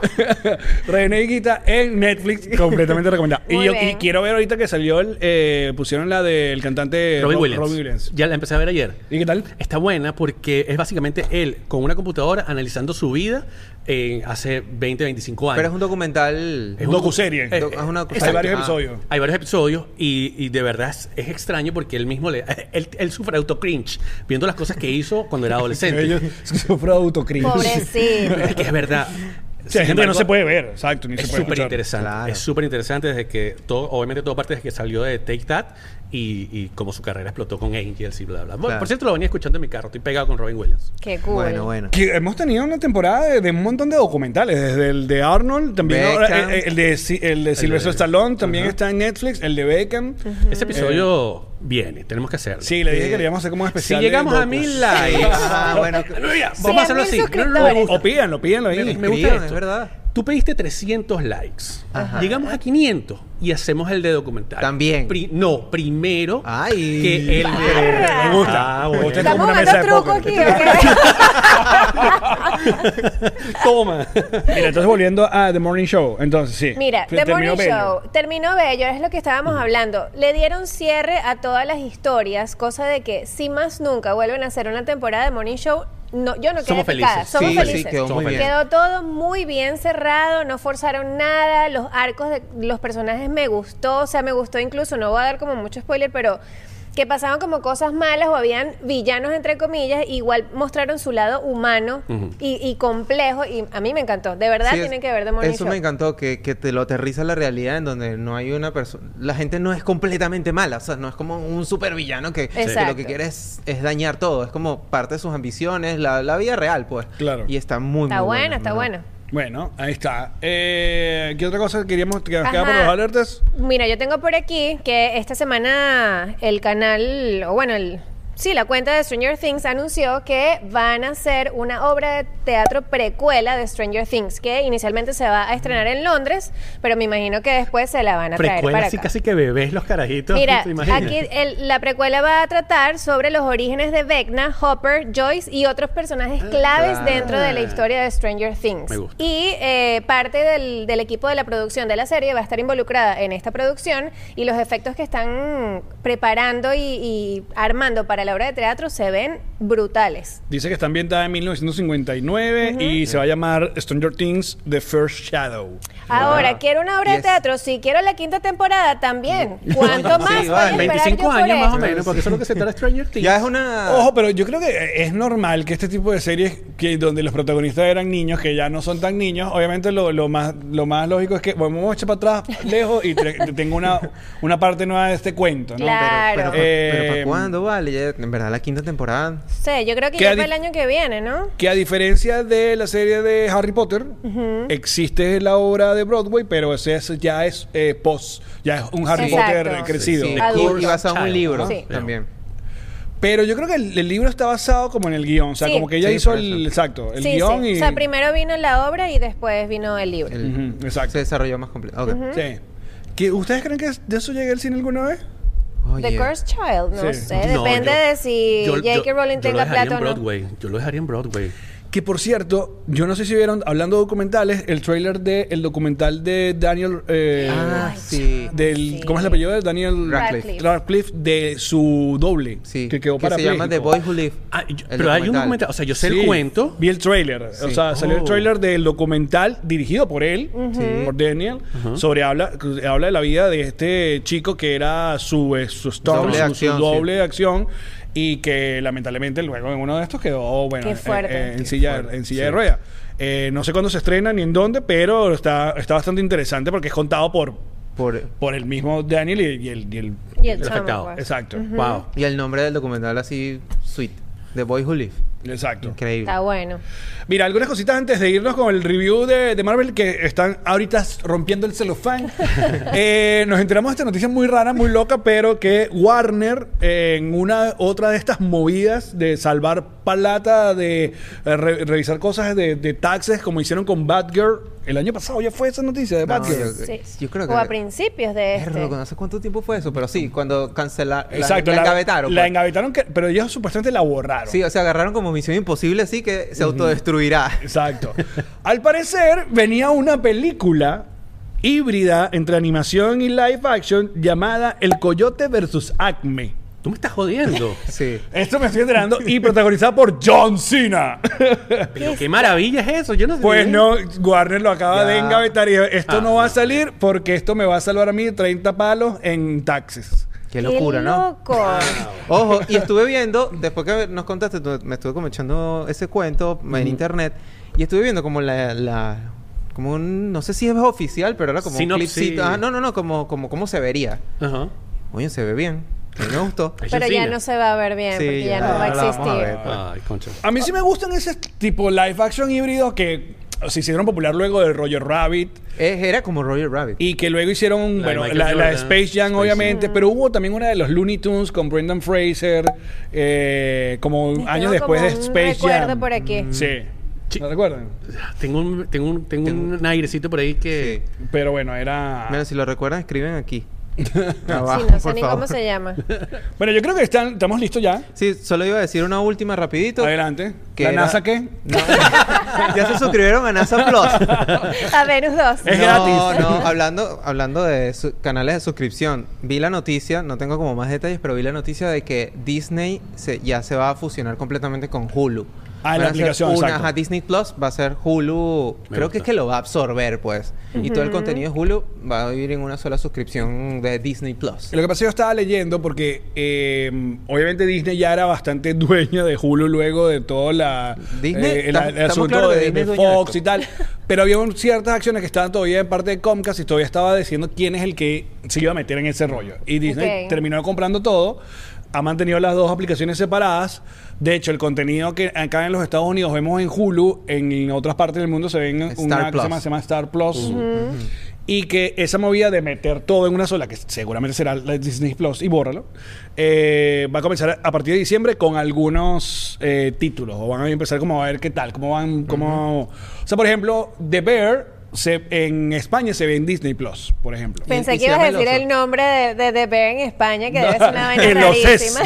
*laughs* René Guita en Netflix, completamente recomendado. *laughs* Y Muy yo bien. quiero ver ahorita que salió el, eh, pusieron la del cantante Robbie Ro- Williams. Robbie Williams. Ya la empecé a ver ayer. ¿Y qué tal? Está buena porque es básicamente él con una computadora analizando su vida en hace 20, 25 años. Pero es un documental. Es un docuserie. Eh, Do- es una- Hay varios Ah. episodios. Hay varios episodios y, y de verdad es, es extraño porque él mismo le, *laughs* él, él sufre autocringe viendo las cosas que hizo cuando era adolescente. Ellos sufren autocrítica. Pobrecito. Es que es verdad. Hay Sin gente que no se puede ver, exacto, ni Es se puede súper escuchar. interesante. Claro. Es súper interesante desde que todo, obviamente todo parte desde que salió de Take That y, y cómo su carrera explotó con Angels y bla bla. Bueno, Claro. por cierto lo venía escuchando en mi carro, estoy pegado con Robin Williams. Qué cool. Bueno, bueno. Que hemos tenido una temporada de, de un montón de documentales, desde el de Arnold, también Beckham. ahora, eh, el, de, Si- el de Sylvester de- Stallone también está en Netflix, el de Beckham. Ese episodio viene, tenemos que hacerlo. Sí, le dije Sí. que queríamos hacer como un Si especial. de llegamos a docus. mil likes. Ah, bueno. Mira, vamos a a hacerlo así. No, no, no, suscriptores. O pídanlo, pídanlo ahí. Me, me gusta Escriban, esto. es verdad. Tú pediste 300 likes. Ajá. Llegamos a 500 y hacemos el de documental. También. Pri- no, primero Ay. que el de... Me gusta. Ah, bueno. Estamos una mesa jugando de truco aquí, ¿ok? *laughs* Toma. Mira, entonces volviendo a The Morning Show, entonces sí. Mira, The terminó Morning bello. Show terminó bello, es lo que estábamos hablando. Le dieron cierre a todas las historias, cosa de que si más nunca vuelven a hacer una temporada de Morning Show, no, yo no quedé Somos picada. felices. Somos Sí, felices. sí, quedó Somos muy bien. felices. Quedó todo muy bien cerrado, no forzaron nada, los arcos de los personajes me gustó, o sea, me gustó incluso, no voy a dar como mucho spoiler, pero que pasaban como cosas malas o habían villanos entre comillas, igual mostraron su lado humano y, y complejo y a mí me encantó, de verdad Sí, es- tienen que ver Morning Eso Show. me encantó, que, que te lo aterriza la realidad en donde no hay una persona... La gente no es completamente mala, o sea, no es como un supervillano que, que Exacto. lo que quiere es, es dañar todo, es como parte de sus ambiciones, la, la vida real, pues. Claro. Y está muy, Está muy bueno, está ¿verdad? bueno. Bueno, ahí está. Eh, ¿Qué otra cosa queríamos que nos Ajá. queda por los alertas? Mira, yo tengo por aquí que esta semana el canal, o bueno, el, sí, la cuenta de Stranger Things anunció que van a hacer una obra de teatro precuela de Stranger Things, que inicialmente se va a estrenar en Londres, pero me imagino que después se la van a traer Precuela para así acá. casi que bebés los carajitos. Mira, aquí el- la precuela va a tratar sobre los orígenes de Vecna, Hopper, Joyce y otros personajes claves claro. dentro de la historia de Stranger Things. Me gusta. Y eh, parte del, del equipo de la producción de la serie va a estar involucrada en esta producción y los efectos que están preparando y, y armando para la obra de teatro se ven brutales. Dice que está ambientada en 1959 y se va a llamar Stranger Things The First Shadow. Ahora, quiero una obra de teatro, si quiero la quinta temporada también. *laughs* ¿Cuánto más Sí, voy a vale. esperar 25 yo por años más o menos, porque eso es lo que se trata de Stranger Things. Ya es una... Ojo, pero yo creo que es normal que este tipo de series que donde los protagonistas eran niños, que ya no son tan niños, obviamente lo, lo más lo más lógico es que bueno, vamos a echar para atrás *laughs* lejos y te- tengo una, una parte nueva de este cuento, ¿no? Claro. Pero, pero, Eh, pero ¿para cuándo, vale? Ya en verdad la quinta temporada. Sí, yo creo que ¿Qué ya para el año que viene, ¿no? Que a diferencia de la serie de Harry Potter, existe la obra de Broadway, pero ese es- ya es eh, post, ya es un Harry Exacto. Potter Sí, crecido. Sí, Adulto. y, basado en un libro ¿no? Sí. también. Pero yo creo que el, el libro está basado como en el guion, o sea, Sí. como que ella Sí, hizo el exacto, el sí, guion sí. y O sea, primero vino la obra y después vino el libro. El- exacto. Se desarrolló más completo. Sí. ¿Que ¿Ustedes creen que de eso llegue al cine alguna vez? Oye, The Cursed Child, no Sí. sé. No, Depende yo- de si J.K. yo- Rowling yo lo tenga dejaría plata en o no. Broadway. Yo lo dejaría en Broadway. Que por cierto, yo no sé si vieron, hablando de documentales, el trailer del documental de Daniel. eh, Ah, Ay, sí. del, sí. ¿Cómo es el apellido de Daniel Radcliffe. Radcliffe, de su doble. Sí. Que quedó que se llama The. Boy Who Live. Ah, yo- El pero hay un documental. O sea, yo sé Sí, el cuento. Vi el trailer. O sea, salió el Oh. trailer del documental dirigido por él, por Daniel, sobre habla, habla de la vida de este chico que era su, eh, su Doble su- doble sí. de acción y que lamentablemente luego en uno de estos quedó bueno Qué eh, fuerte. eh, en Qué silla, fuerte, en silla sí. de ruedas. Eh, no sé cuándo se estrena ni en dónde, pero está, está bastante interesante porque es contado por, Por, por el mismo Daniel y, y el, y el- Y el El chamo, afectado. pues. Exacto. Wow. y el nombre del documental así, sweet. The Boy Who Live. Exacto. Increíble. Está bueno. Mira, algunas cositas antes de irnos con el review de, de Marvel que están ahorita rompiendo el celofán. *laughs* Eh, nos enteramos de esta noticia muy rara, muy loca, pero que Warner, eh, en una otra de estas movidas de salvar palata, de eh, re- revisar cosas de, de taxes, como hicieron con Batgirl, el año pasado ya fue esa noticia de No, Batgirl. yo- Sí. yo creo que- O a principios de este. Perro, ¿Hace cuánto tiempo fue eso? Pero sí, cuando cancelaron. Exacto, la, engavetaron. La pues. engavetaron, que- pero ellos supuestamente la borraron. Sí, o sea, agarraron como misión imposible así que se autodestruirá. Exacto. Al parecer venía una película híbrida entre animación y live action llamada El Coyote versus Acme. Tú me estás jodiendo. *laughs* Sí. Esto me estoy enterando y protagonizada por John Cena. Pero qué maravilla es eso. Yo no sé. Pues no, Warner lo acaba Ya. de engavetar y dijo, esto Ah, no va a no. salir porque esto me va a salvar a mí 30 palos en taxes. Qué locura, ¿no? loco! Ojo, y estuve viendo, después que nos contaste, me estuve como echando ese cuento en internet y estuve viendo como la, la- como un, no sé si es oficial, pero era como Sinopsis. un clipcito. Ah, no, no, no, como, como cómo se vería. Ajá. Oye, se ve bien. Me gustó. Es Pero ya no se va a ver bien, Sí, porque ya, ya, no va a la vamos a existir. ver. Ay, concha. A mí sí me gustan ese tipo live action híbrido que se hicieron popular luego de Roger Rabbit. Eh, era como Roger Rabbit. Y que luego hicieron, La de bueno, Michael la, la de Jordan. Space Jam, Space obviamente, pero hubo también una de los Looney Tunes con Brendan Fraser, eh, como Tengo años después como de un Space recuerdo Jam. por aquí. Sí. Sí. ¿No recuerdan? Tengo un, tengo un, tengo un airecito por ahí que. Sí. Pero bueno, era... Mira, si lo recuerdan, escriben aquí. *laughs* Sí, no sé por ni favor. cómo se llama. Bueno, yo creo que están, estamos listos ya. Sí, solo iba a decir una última rapidito. Adelante. que ¿La era- NASA qué? No. *laughs* ya se suscribieron a NASA Plus. A Venus 2. Es no, gratis. no, hablando, hablando de su- canales de suscripción, vi la noticia, no tengo como más detalles, pero vi la noticia de que Disney se- ya se va a fusionar completamente con Hulu. Ah, en la Van a hacer aplicación, una, exacto. ajá, Disney Plus va a ser Hulu, Me creo gusta. que es que lo va a absorber, pues. Y todo el contenido de Hulu va a vivir en una sola suscripción de Disney Plus. Lo que pasa es que yo estaba leyendo porque eh, obviamente Disney ya era bastante *laughs* dueña de Hulu luego de todo la, Disney, eh, el, estamos asunto de, Fox y tal. Pero había un- ciertas acciones que estaban todavía en parte de Comcast y todavía estaba diciendo quién es el que se iba a meter en ese rollo. Y Disney terminó comprando todo. Ha mantenido las dos aplicaciones separadas. De hecho, el contenido que acá en los Estados Unidos vemos en Hulu, en otras partes del mundo se ven en Star una que se Plus. llama, se llama Star Plus. Y que esa movida de meter todo en una sola, que seguramente será la Disney Plus, y bórralo, eh, va a comenzar a partir de diciembre con algunos eh, títulos. O van a empezar como a ver qué tal, cómo van, cómo... O sea, por ejemplo, The Bear se, en España se ve en Disney Plus, por ejemplo. Pensé y que ibas a decir el nombre de, de Bear en España, que debe ser una vaina *laughs* El rarísima.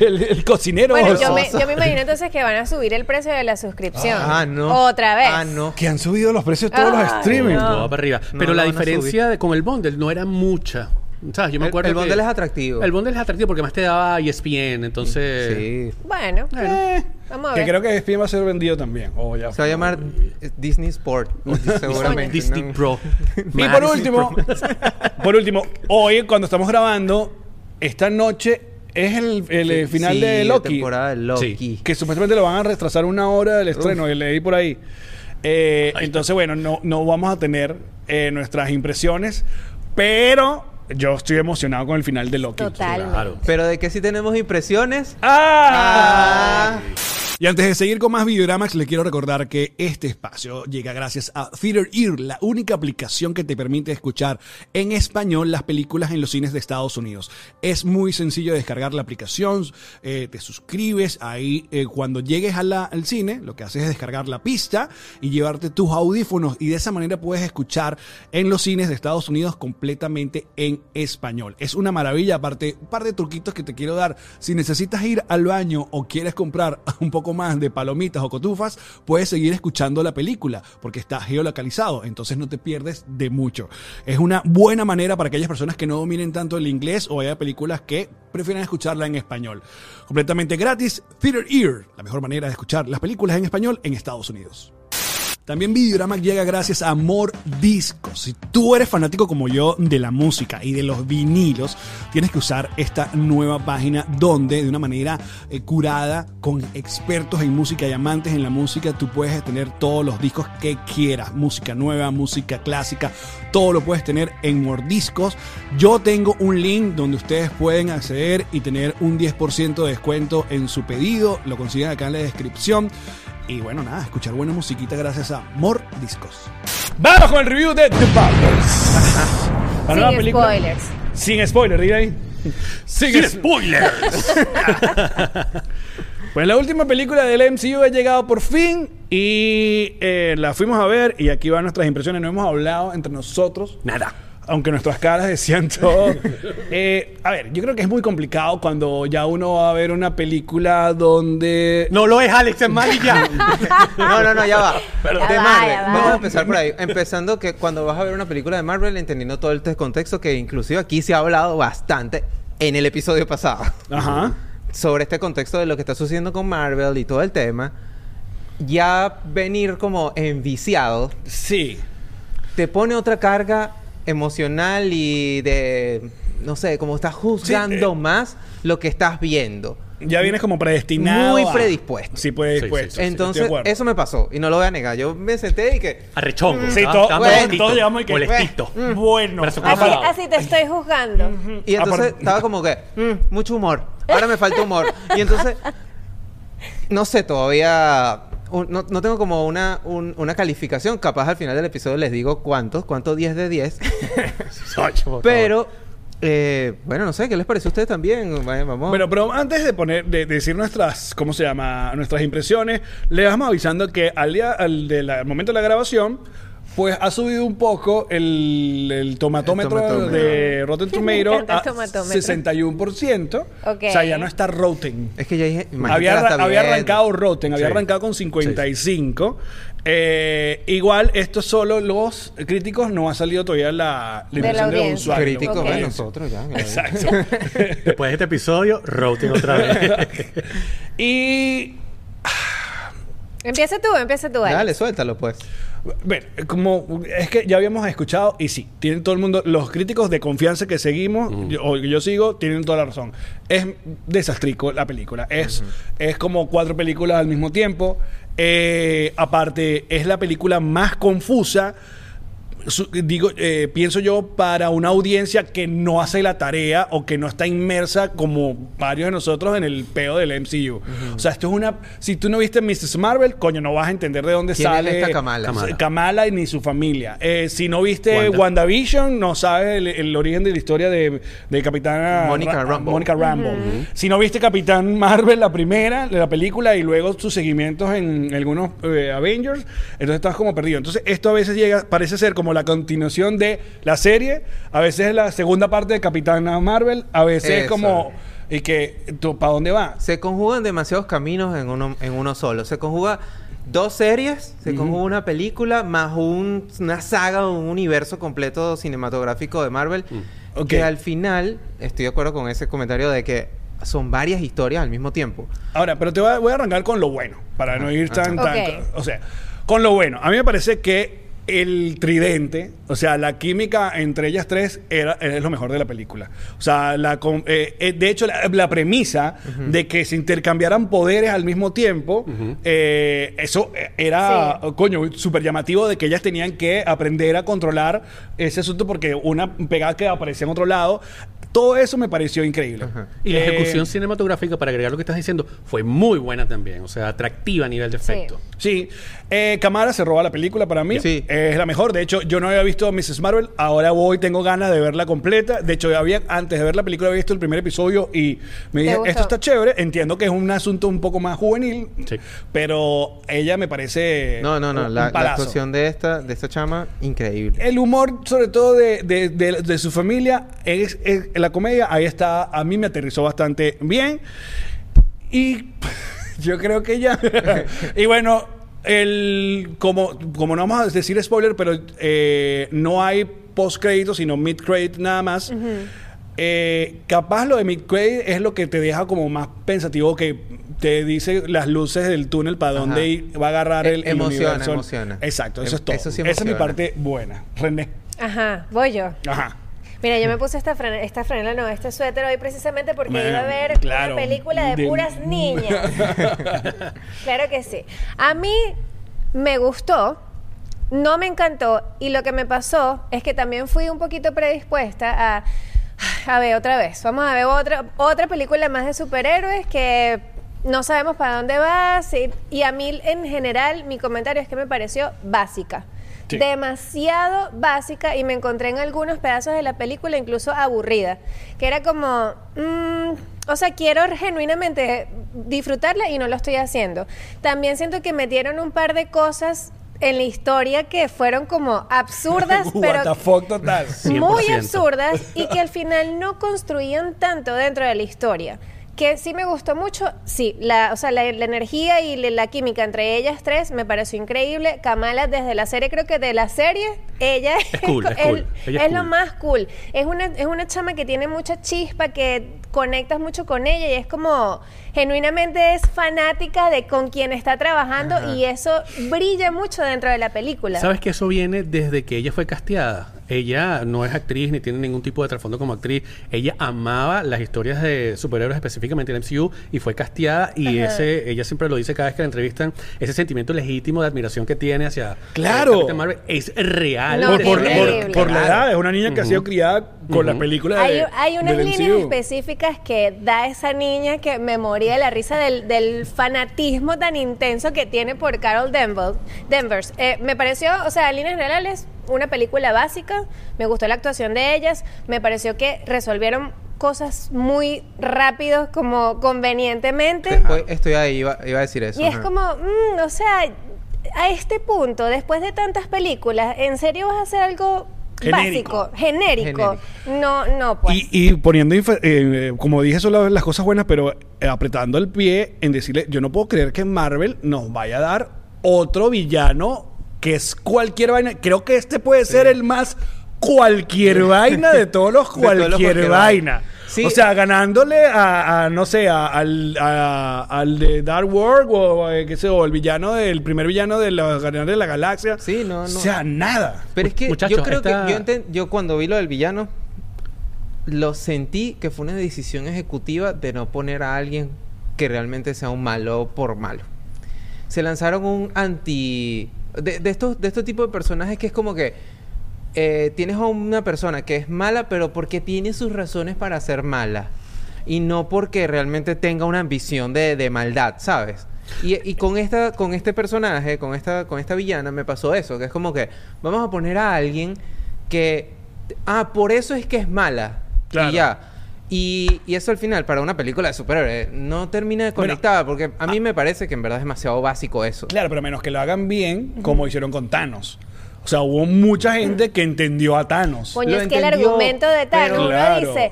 el, el cocinero Bueno, yo me, yo me imagino entonces que van a subir el precio de la suscripción. Ah, no. Otra vez. Ah, no. Que han subido los precios de todos los streaming. no. Todo para arriba. No Pero la diferencia de- con el bundle no era mucha. ¿Sabes? Yo me El- acuerdo el que- bundle es atractivo. El bundle es atractivo porque más te daba ESPN, entonces... Sí. Bueno, Eh, vamos a que creo que ESPN va a ser vendido también. Oh, ya. Se va a llamar eh, Disney Sport, seguramente. Disney ¿no? Pro. Y por último, *laughs* por último, hoy cuando estamos grabando, esta noche es el, el, eh, final Sí, de la Loki. temporada de Loki. Que supuestamente lo van a retrasar una hora del estreno, que leí por ahí. Eh, entonces, bueno, no, no vamos a tener eh, nuestras impresiones, pero yo estoy emocionado con el final de Loki. Totalmente. Claro. Pero de que sí tenemos impresiones. ¡Ah! Ah. Y antes de seguir con más Videoramax, le quiero recordar que este espacio llega gracias a Theater Ear, la única aplicación que te permite escuchar en español las películas en los cines de Estados Unidos. Es muy sencillo descargar la aplicación, eh, te suscribes ahí. eh, cuando llegues al cine, lo que haces es descargar la pista y llevarte tus audífonos y de esa manera puedes escuchar en los cines de Estados Unidos completamente en español. Es una maravilla, aparte, un par de truquitos que te quiero dar. Si necesitas ir al baño o quieres comprar *laughs* un poco más de palomitas o cotufas, puedes seguir escuchando la película porque está geolocalizado, entonces no te pierdes de mucho. Es una buena manera para aquellas personas que no dominen tanto el inglés o haya películas que prefieran escucharla en español. Completamente gratis, Theater Ear, la mejor manera de escuchar las películas en español en Estados Unidos. También Videorama llega gracias a Amor Discos. Si tú eres fanático como yo de la música y de los vinilos, tienes que usar esta nueva página donde de una manera eh, curada con expertos en música y amantes en la música, tú puedes tener todos los discos que quieras. Música nueva, música clásica, todo lo puedes tener en Mordiscos. Yo tengo un link donde ustedes pueden acceder y tener un 10% de descuento en su pedido. Lo consiguen acá en la descripción. Y bueno, nada, escuchar buena musiquita gracias a More Discos. Vamos con el review de The Bubbles. *laughs* La nueva Sin película- spoilers. Sin spoiler, diga ahí. Sin, spoilers. *laughs* pues la última película del MCU ha llegado por fin y eh, la fuimos a ver y aquí van nuestras impresiones. No hemos hablado entre nosotros. Nada. Aunque nuestras caras decían todo. *laughs* Eh, a ver, yo creo que es muy complicado cuando ya uno va a ver una película donde... No lo es, Alex, es mal y ya. *laughs* No, no, no, ya va. De va, Marvel. ya va. Vamos a empezar por ahí. Empezando que cuando vas a ver una película de Marvel, entendiendo todo el contexto que inclusive aquí se ha hablado bastante en el episodio pasado. Ajá. sobre este contexto de lo que está sucediendo con Marvel y todo el tema, ya venir como enviciado Sí. te pone otra carga emocional y de, no sé, como estás juzgando eh. más lo que estás viendo. Ya vienes como predestinado. Muy a- predispuesto. Sí, predispuesto. Sí, sí, Entonces, eso me pasó y no lo voy a negar. Yo me senté y que... Arrechongo. Sí, todo- Estaba bueno, todos llegamos y que- Molestito. Bueno. Brazo Ah, Así, te estoy juzgando. Y entonces estaba como que, "Mm, mucho humor. Ahora me falta humor. Y entonces, no sé, todavía un- no, no tengo como una, un- una calificación. Capaz al final del episodio les digo cuántos, cuánto 10 de 10. *laughs* Ocho, por Pero, eh, bueno, no sé, ¿qué les parece a ustedes también? Bueno, Vamos. Bueno, pero antes de poner, de, de decir nuestras, ¿cómo se llama? Nuestras impresiones, le vamos avisando que al día, al, de la- al momento de la grabación, pues ha subido un poco el, el tomatómetro, El tomatómetro. de Rotten *laughs* Me Tomato encanta el a tomatómetro. 61%. Ok. O sea, ya no está Rotten. es que ya dije, Había, había arrancado Rotten, había Sí. arrancado con 55. Eh, igual, esto solo los críticos no ha salido todavía la, la De la impresión de usuarios. Críticos Ok. de nosotros ya. ya. Exacto. Después de este episodio, routing otra vez. *laughs* y Empieza tú, empieza tú. Alex. Dale, suéltalo pues. Bueno, como es que ya habíamos escuchado, y sí, tienen todo el mundo, los críticos de confianza que seguimos, yo- o que yo sigo, tienen toda la razón. Es desastrico la película. Es, es como cuatro películas al mismo tiempo. Eh, aparte, es la película más confusa. Su- digo, eh, pienso yo, para una audiencia que no hace la tarea o que no está inmersa como varios de nosotros en el peo del MCU. O sea, esto es una. Si tú no viste Mrs. Marvel, coño, no vas a entender de dónde ¿Quién es sale esta Kamala? Kamala. Kamala y ni su familia. Eh, si no viste Wanda. WandaVision, no sabes el, el origen de la historia de, de Capitana Mónica Ra- Rambeau. Mónica Rambeau. Si no viste Capitán Marvel, la primera de la película, y luego sus seguimientos en algunos eh, Avengers, entonces estás como perdido. Entonces, esto a veces llega, parece ser como la continuación de la serie, a veces es la segunda parte de Capitana Marvel, a veces es como. Y que, ¿para dónde va? Se conjugan demasiados caminos en uno, en uno solo. Se conjuga dos series, se conjuga una película, más un- una saga o un universo completo cinematográfico de Marvel. Ok. Que al final, estoy de acuerdo con ese comentario de que son varias historias al mismo tiempo. Ahora, pero te voy a, voy a arrancar con lo bueno, para no ir tan, tan... O sea, con lo bueno. A mí me parece que el tridente, o sea, la química entre ellas tres era, es lo mejor de la película. O sea, la, eh, eh, de hecho, la, la premisa de que se intercambiaran poderes al mismo tiempo, eh, eso era, Sí. coño, súper llamativo de que ellas tenían que aprender a controlar ese asunto porque una pegada que aparecía en otro lado. Todo eso me pareció increíble. Y la ejecución cinematográfica, para agregar lo que estás diciendo, fue muy buena también. O sea, atractiva a nivel de efecto. Sí, eh, Camara se roba la película para mí. Sí. Es la mejor. De hecho, yo no había visto Mrs. Marvel. Ahora voy, tengo ganas de verla completa. De hecho, había, antes de ver la película, había visto el primer episodio y me ¿Te dije, esto está chévere. Entiendo que es un asunto un poco más juvenil, Sí. pero ella me parece. No, no, no. un La, la palazo. actuación de esta, de esta chama, increíble. El humor, sobre todo de, de- de- de su familia, es, es- la comedia, ahí está, a mí me aterrizó bastante bien. Y *laughs* yo creo que ya. *laughs* y bueno, el, como, como no vamos a decir spoiler, pero eh, no hay post crédito, sino mid credit nada más. Eh, capaz lo de mid credit es lo que te deja como más pensativo que te dice las luces del túnel para Ajá. dónde ir- va a agarrar el, el E- emociona, universo. emociona. Exacto, eso Em- es todo. eso sí Esa es mi parte buena. René. Ajá, voy yo. Ajá. Mira, yo me puse esta, fran- esta franela, no, este suéter hoy precisamente porque Man, iba a ver claro. una película de, De- puras niñas. *laughs* claro que sí. A mí me gustó, no me encantó y lo que me pasó es que también fui un poquito predispuesta a, a ver otra vez. Vamos a ver otra, otra película más de superhéroes que no sabemos para dónde va. sí, y a mí en general mi comentario es que me pareció básica. Sí. Demasiado básica y me encontré en algunos pedazos de la película incluso aburrida. Que era como, mm, o sea, quiero genuinamente disfrutarla y no lo estoy haciendo. También siento que metieron un par de cosas en la historia que fueron como absurdas, *laughs* pero total. muy 100%. absurdas y que al *laughs* final no construían tanto dentro de la historia. Que sí me gustó mucho, sí, la, o sea, la, la energía y la, la química entre ellas tres me pareció increíble. Kamala desde la serie, creo que de la serie, ella Es cool, *laughs* es cool. Ella es es lo más cool. Es una, es una chama que tiene mucha chispa, que conectas mucho con ella y es como, genuinamente es fanática de con quien está trabajando y eso brilla mucho dentro de la película. ¿Sabes que eso viene desde que ella fue casteada? Ella no es actriz ni tiene ningún tipo de trasfondo como actriz. Ella amaba las historias de superhéroes, específicamente el MCU, y fue casteada. Y Ajá. ese, ella siempre lo dice cada vez que la entrevistan, ese sentimiento legítimo de admiración que tiene hacia Claro. Marvel es real. No, por, por- Es por- increíble. por la edad, es una niña que ha sido criada con la película Hay, de, hay unas del líneas MCU. específicas que da esa niña que me moría de la risa del, del fanatismo tan intenso que tiene por Carol Danvers. Danvers. Eh, me pareció, o sea, en líneas generales, una película básica. Me gustó la actuación de ellas. Me pareció que resolvieron cosas muy rápidos, como convenientemente. Pues, estoy ahí, iba, iba a decir eso. Y es ajá. como, mm, o sea, a este punto, después de tantas películas, ¿en serio vas a hacer algo Genérico. básico, genérico? Genérico. No, no, pues. Y, y poniendo, infe- eh, como dije, son las, las cosas buenas, pero eh, apretando el pie en decirle, yo no puedo creer que Marvel nos vaya a dar otro villano que es cualquier vaina. Creo que este puede ser el más cualquier vaina de todos los *laughs* De todos los cualquier, vaina. vaina. Sí. O sea, ganándole a, a, no sé, a- al, a- al de Dark World o, eh, qué sé, o el villano del primer villano de los Guardianes de la Galaxia. Sí, no, no. O sea, nada. Pero es que Muchachos, yo creo esta- que yo, enten- yo cuando vi lo del villano, lo sentí que fue una decisión ejecutiva de no poner a alguien que realmente sea un malo por malo. Se lanzaron un anti... De, de estos, de estos tipos de personajes que es como que eh, tienes a una persona que es mala, pero porque tiene sus razones para ser mala. Y no porque realmente tenga una ambición de, de maldad, ¿sabes? Y, y con esta, con este personaje, con esta, con esta villana, me pasó eso, que es como que vamos a poner a alguien que. Ah, por eso es que es mala. Claro. Y ya. Y, y eso al final, para una película de superhéroes, no termina de conectar, porque a mí me parece que en verdad es demasiado básico eso. Claro, pero menos que lo hagan bien, como hicieron con Thanos. O sea, hubo mucha gente que entendió a Thanos. Coño, Lo es que el entendió, argumento de Thanos, pero- uno Claro. dice,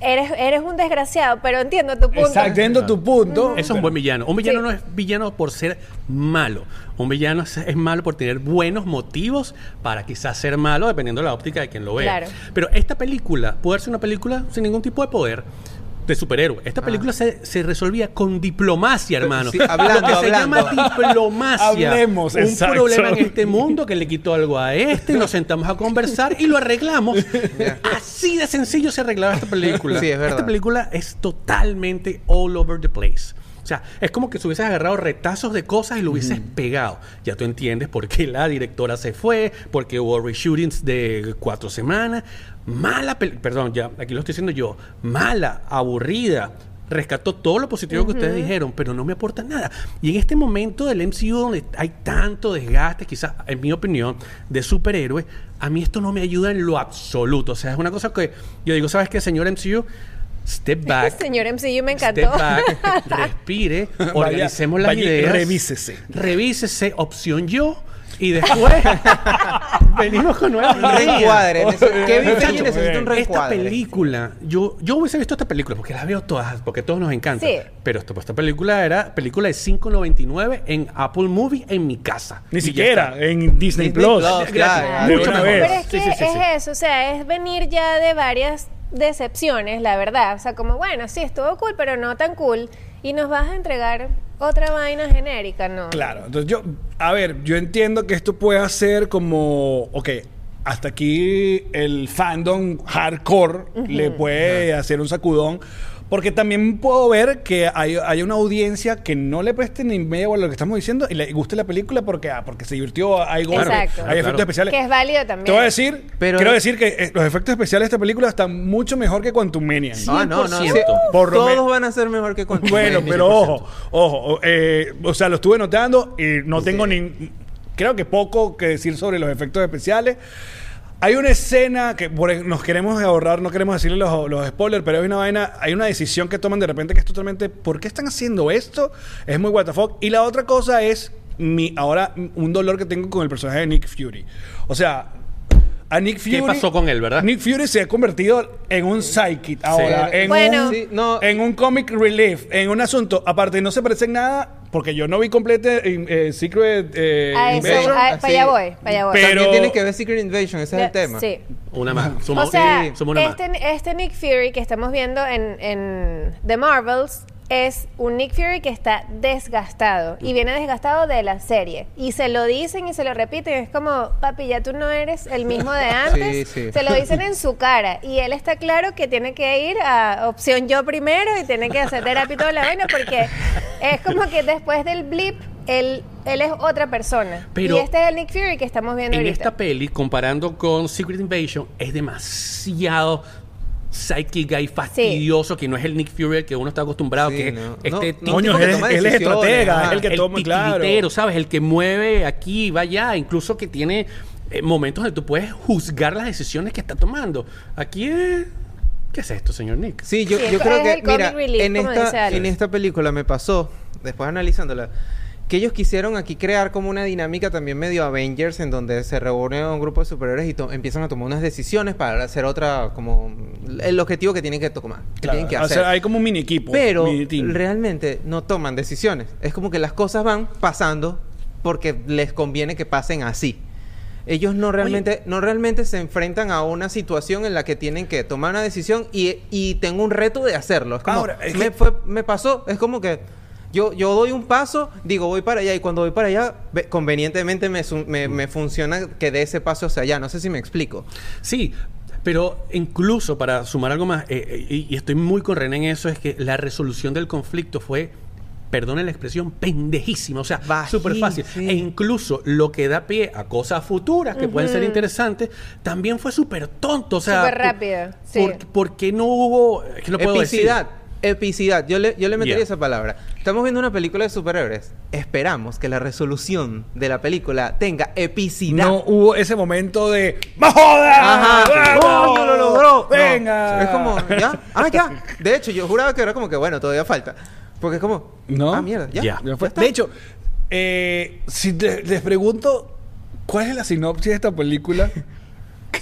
eres, eres un desgraciado, pero entiendo tu punto. Exacto, entiendo tu punto. Eso es un buen villano. Un villano Sí. no es villano por ser malo. Un villano es, es malo por tener buenos motivos para quizás ser malo, dependiendo de la óptica de quien lo vea. Claro. Pero esta película puede ser una película sin ningún tipo de poder. De superhéroe. Esta película se, se resolvía con diplomacia, hermano. sí, hablando, Lo que se hablando. llama diplomacia. Hablemos, Un exacto. problema en este mundo que le quitó algo a este, nos sentamos a conversar y lo arreglamos. *laughs* Así de sencillo se arreglaba esta película. Sí, es verdad. Esta película es totalmente all over the place. O sea, es como que se hubieses agarrado retazos de cosas y lo hubieses pegado. Ya tú entiendes por qué la directora se fue, porque hubo reshootings de cuatro semanas. Mala, perdón, ya aquí lo estoy diciendo yo. Mala, aburrida. Rescató todo lo positivo que ustedes dijeron, pero no me aporta nada. Y en este momento del MCU donde hay tanto desgaste, quizás, en mi opinión, de superhéroes, a mí esto no me ayuda en lo absoluto. O sea, es una cosa que yo digo, ¿sabes qué, señor MCU? Step *laughs* back. Señor MCU me Step encantó. back, *laughs* respire, organicemos las vaya ideas. revísese. Revísese, opción yo. Y después *laughs* venimos con nuevas Un reencuadre. Kevin Feige necesita un esta reencuadre. película, yo, yo hubiese visto esta película porque las veo todas, porque todos nos encanta. Sí. Pero esta, esta película era película de 5.99 en Apple Movie en mi casa. Ni Y ya siquiera en Disney, Disney Plus. Plus, claro. Mucho una mejor. vez. Pero es que Sí, sí, sí, es sí. eso, o sea, es venir ya de varias decepciones, la verdad. O sea, como, bueno, sí, estuvo cool, pero no tan cool. Y nos vas a entregar otra vaina genérica, ¿no? Claro, entonces yo, a ver, yo entiendo que esto puede ser como, ok, hasta aquí el fandom hardcore le puede hacer un sacudón. Porque también puedo ver que hay, hay una audiencia que no le preste ni media bola a lo que estamos diciendo y le guste la película porque, ah, porque se divirtió, hay golpes, Exacto. hay efectos claro. especiales. Que es válido también. Te voy a decir, Pero- quiero decir que eh, los efectos especiales de esta película están mucho mejor que Quantum Mania. Ah, no, no. 100%. sí. Por lo Todos van a ser mejor que con Bueno, *laughs* pero ojo, ojo, eh, o sea, lo estuve notando y no tengo ni, creo que poco que decir sobre los efectos especiales. Hay una escena que nos queremos ahorrar, no queremos decirle los, los spoilers, pero hay una vaina, hay una decisión que toman de repente que es totalmente, ¿por qué están haciendo esto? Es muy what the fuck. Y la otra cosa es mi, ahora un dolor que tengo con el personaje de Nick Fury. O sea, a Nick Fury. ¿Qué pasó con él, verdad? Nick Fury se ha convertido en un psychic ahora, en Bueno. un Sí, no. en un comic relief, en un asunto, aparte no se parece en nada, porque yo no vi completo eh, Secret eh, A eso, Invasion. a- así. para allá voy, para allá voy. Pero- También tiene que ver Secret Invasion, ese es el tema. Sí. Una más. Suma, O sea, sí, suma una más. este, este Nick Fury que estamos viendo en, en The Marvels es un Nick Fury que está desgastado y viene desgastado de la serie. Y se lo dicen y se lo repiten. Es como, papi, ya tú no eres el mismo de *laughs* antes. Sí, sí. Se lo dicen en su cara. Y él está claro que tiene que ir a opción yo primero y tiene que hacer terapia y toda la vaina porque es como que después del blip, él, él es otra persona. Pero y este es el Nick Fury que estamos viendo En ahorita. esta peli, comparando con Secret Invasion, es demasiado psychic y fastidioso, que no es el Nick Fury al que uno está acostumbrado, Sí, que no. este No, Coño, que es- toma él es estratega, es el que el toma, claro. ¿sabes? El que mueve aquí, va allá, incluso que tiene eh, momentos donde tú puedes juzgar las decisiones que está tomando. Aquí es... ¿Qué es esto, señor Nick? Sí, yo, Sí, yo creo que, mira, relief, en esta, en esta película me pasó, después analizándola, que ellos quisieron aquí crear como una dinámica también medio Avengers, en donde se reúne un grupo de superhéroes y to- empiezan a tomar unas decisiones para hacer otra, como, el objetivo que tienen que tomar, que Claro, tienen que o hacer. sea, hay como un mini equipo. Pero mini realmente no toman decisiones. Es como que las cosas van pasando porque les conviene que pasen así. Ellos no realmente, no realmente se enfrentan a una situación en la que tienen que tomar una decisión y, y tengo un reto de hacerlo. Es como, Ahora, es me, que- fue- me pasó, es como que yo, yo doy un paso, digo voy para allá y cuando voy para allá, ve- convenientemente me, me, me funciona que dé ese paso hacia allá. No sé si me explico. Sí, pero incluso para sumar algo más, eh, eh, y, estoy muy con René en eso, es que la resolución del conflicto fue, perdone la expresión, pendejísima, o sea, súper fácil. sí. E incluso lo que da pie a cosas futuras que pueden ser interesantes, también fue súper tonto, o sea... Súper por- rápido, sí. por- ¿Por qué no hubo...? ¿Qué lo puedo epicidad. decir? Epicidad. Yo le, yo le metería Yeah. esa palabra. Estamos viendo una película de superhéroes. Esperamos que la resolución de la película tenga epicidad. No hubo ese momento de ¡No jodas! Ajá. ¡Coño, lo logró! ¡Venga! No, es como, ¿ya? Ah, ya. De hecho, yo juraba que era como que, bueno, todavía falta. Porque es como, ¿No? Ah, mierda, ya. Ya. Ya fue. está. De hecho, eh, si te- les pregunto cuál es la sinopsis de esta película, *laughs*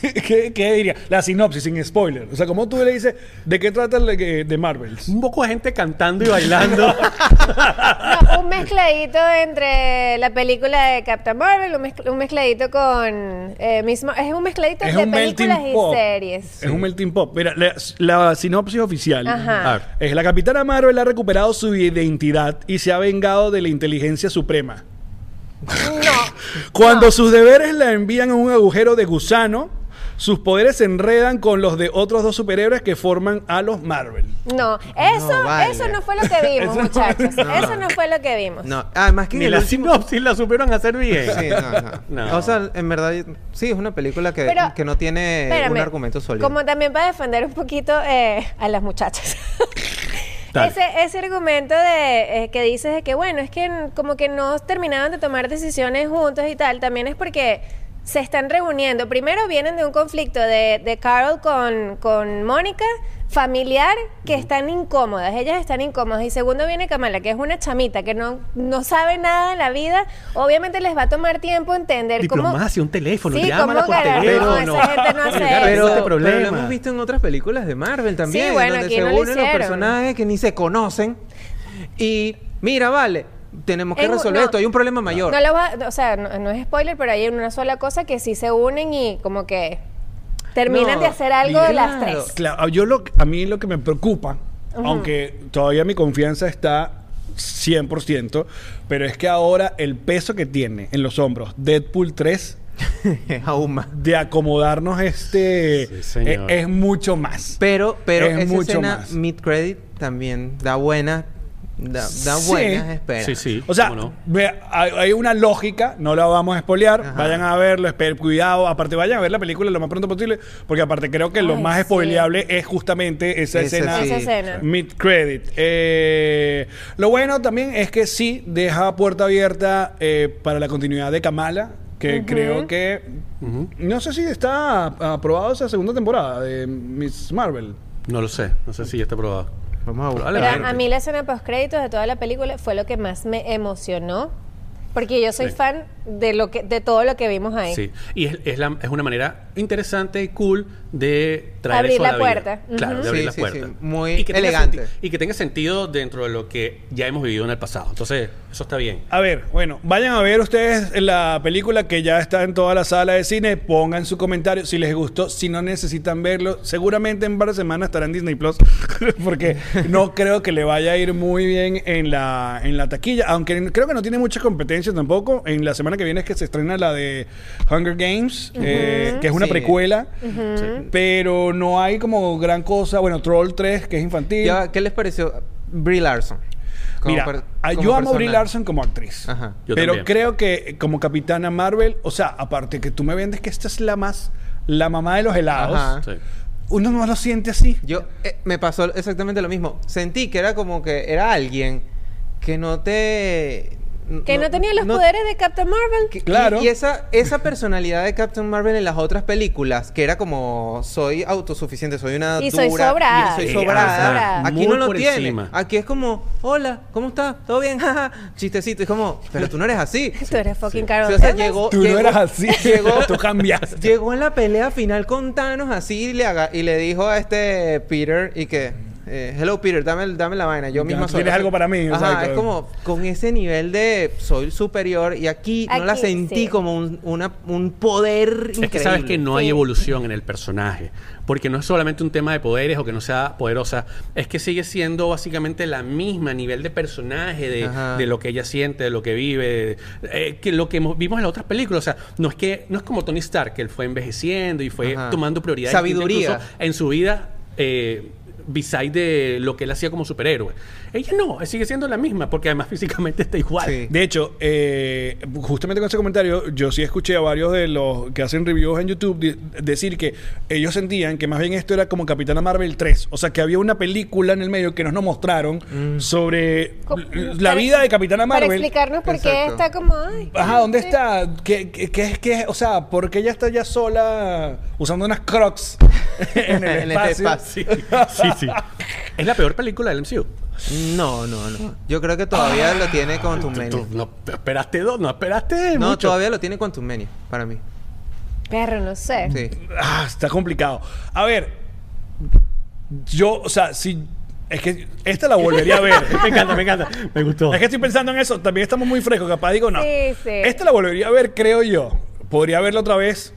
¿Qué, qué, qué diría? La sinopsis, sin spoiler. O sea, como tú le dices, ¿de qué trata el de, de Marvels? Un poco de gente cantando y bailando. *laughs* No, un mezcladito entre la película de Captain Marvel, un, mezcl- un mezcladito con eh, mismo, es un mezcladito Es de un películas y pop. series. Es un melting pop. Mira, la, la sinopsis oficial Ajá. Es la capitana Marvel ha recuperado su identidad y se ha vengado de la inteligencia suprema. No, *laughs* Cuando sus deberes la envían a un agujero de gusano, sus poderes se enredan con los de otros dos superhéroes que forman a los Marvel. no, eso, No, vale. eso no fue lo que *laughs* vimos, Eso- muchachos. No. Eso no fue lo que vimos. No, además que en Ni la último- sinopsis la supieron hacer bien. Sí, no, no. *laughs* No. O sea, en verdad, sí, es una película que, Pero, que no tiene un argumento sólido. Como también para defender un poquito eh, a las muchachas. *laughs* Ese, ese argumento de eh, que dices de que bueno, es que como que no terminaban de tomar decisiones juntos y tal, también es porque se están reuniendo. Primero vienen de un conflicto de, de Carol con, con Mónica, familiar, que están incómodas, ellas están incómodas. Y segundo viene Kamala, que es una chamita que no, no sabe nada de la vida. Obviamente les va a tomar tiempo entender cómo... Diplomacia, un teléfono, Sí, llámala ¿cómo por teléfono. No, esa gente no hace eso. pero, este lo hemos visto en otras películas de Marvel también, Sí, bueno, donde aquí se no lo unen los hicieron. personajes que ni se conocen y mira, vale, tenemos que En resolver no. esto, hay un problema mayor. No lo va, o sea, no, no es spoiler, pero hay una sola cosa que sí se unen y como que terminan No, de hacer algo de las tres. Claro, yo lo, a mí lo que me preocupa, aunque todavía mi confianza está 100%, pero es que ahora el peso que tiene en los hombros Deadpool 3 *laughs* Aún más. de acomodarnos este Sí, señor. es, es mucho más. Pero, pero Es esa mucho escena más. mid credit también da buena, da, da Sí. buenas esperas. Sí, sí. O sea, ¿cómo no? ve- hay, hay una lógica, no la vamos a espolear, Ajá. vayan a verlo, esper- cuidado, aparte vayan a ver la película lo más pronto posible, porque aparte creo que lo más sí. spoileable es justamente esa Ese escena sí. Esa escena. mid credit. Eh, lo bueno también es que sí deja puerta abierta eh, para la continuidad de Kamala, que creo que no sé si está aprobado esa segunda temporada de Miss Marvel. No lo sé. No sé si ya está probado. Vamos a Probablemente. a mí la escena post créditos de toda la película fue lo que más me emocionó. Porque yo soy Sí. fan de lo que de todo lo que vimos ahí. Sí, y es, es, la- es una manera interesante y cool de traer Abrir eso a la la, puerta. vida. Claro, de abrir Sí, la sí, puerta. sí. Muy Y que tenga elegante. y que tenga sentido dentro de lo que ya hemos vivido en el pasado. Entonces, eso está bien. A ver, bueno, vayan a ver ustedes la película que ya está en toda la sala de cine, pongan su comentario si les gustó, si no necesitan verlo, seguramente en varias semanas estará en Disney Plus, *laughs* porque no creo que le vaya a ir muy bien en la, en la taquilla, aunque creo que no tiene mucha competencia tampoco. En la semana que viene es que se estrena la de Hunger Games, eh, que es una Sí. precuela, pero no hay como gran cosa. Bueno, Troll 3, que es infantil. Ya, ¿Qué les pareció Brie Larson? Como Mira, per- ah, yo amo a Brie. Larson como actriz. Ajá. Yo pero también. creo que eh, como Capitana Marvel, o sea, aparte que tú me vendes que esta es la más, la mamá de los helados, Ajá. Sí. uno no lo siente así. Yo eh, me pasó exactamente lo mismo. Sentí que era como que era alguien que no te Que no, tenía los no- poderes de Captain Marvel. que- Claro. Y, esa, esa personalidad de Captain Marvel en las otras películas, que era como soy autosuficiente, soy una Y dura, soy sobrada. y soy Sí, sobrada. Aquí no lo tiene. encima. Aquí es como, hola, ¿cómo estás? ¿Todo bien? *laughs* Chistecito. Es como, pero tú no eres así. *laughs* Tú eres fucking Sí. Carol O sea, llegó, Tú no eras así. *laughs* Llegó, tú cambiaste. Llegó en la pelea final con Thanos así y le, haga- y le dijo a este Peter y que eh, hello Peter, dame, dame la vaina, yo Ya, misma soy. tienes algo para mí, Ajá, exacto. es como con ese nivel de soy superior y aquí, no la sentí sí. como un, una- un poder increíble. Es que sabes que no hay Sí. evolución en el personaje. Porque no es solamente un tema de poderes o que no sea poderosa. Es que sigue siendo básicamente la misma nivel de personaje, de, de lo que ella siente, de lo que vive, eh, que lo que vimos en las otras películas. O sea, no es que no es como Tony Stark, que él fue envejeciendo y fue Ajá. tomando prioridades. Sabiduría. incluso en su vida. Eh, beside de lo que él hacía como superhéroe. Ella no, sigue siendo la misma, porque además *laughs* físicamente está igual. Sí. De hecho, eh, justamente con ese comentario, yo sí escuché a varios de los que hacen reviews en YouTube decir que ellos sentían que más bien esto era como Capitana Marvel 3. O sea, que había una película en el medio que nos no mostraron sobre Co- la para- vida de Capitana Para Marvel. explicarnos por qué está como. Ay, Ajá, ¿dónde sí. está? ¿Qué, qué, qué es que, o sea, por qué ella está ya sola usando unas crocs *laughs* en el *laughs* En este espacio? espacio. Sí, sí, sí. Es la peor película del MCU. No, no, no. Yo creo que todavía lo tiene con Tú Mania. no esperaste dos, no esperaste No, mucho. todavía lo tiene con Mania, para mí. Perro, no sé. Sí. Ah, está complicado. A ver, yo, o sea, si. Es que esta la volvería a ver. *laughs* me encanta, me encanta. Me gustó. Es que estoy pensando en eso. También estamos muy frescos. Capaz digo, no. Sí, sí. Esta la volvería a ver, creo yo. Podría verla otra vez.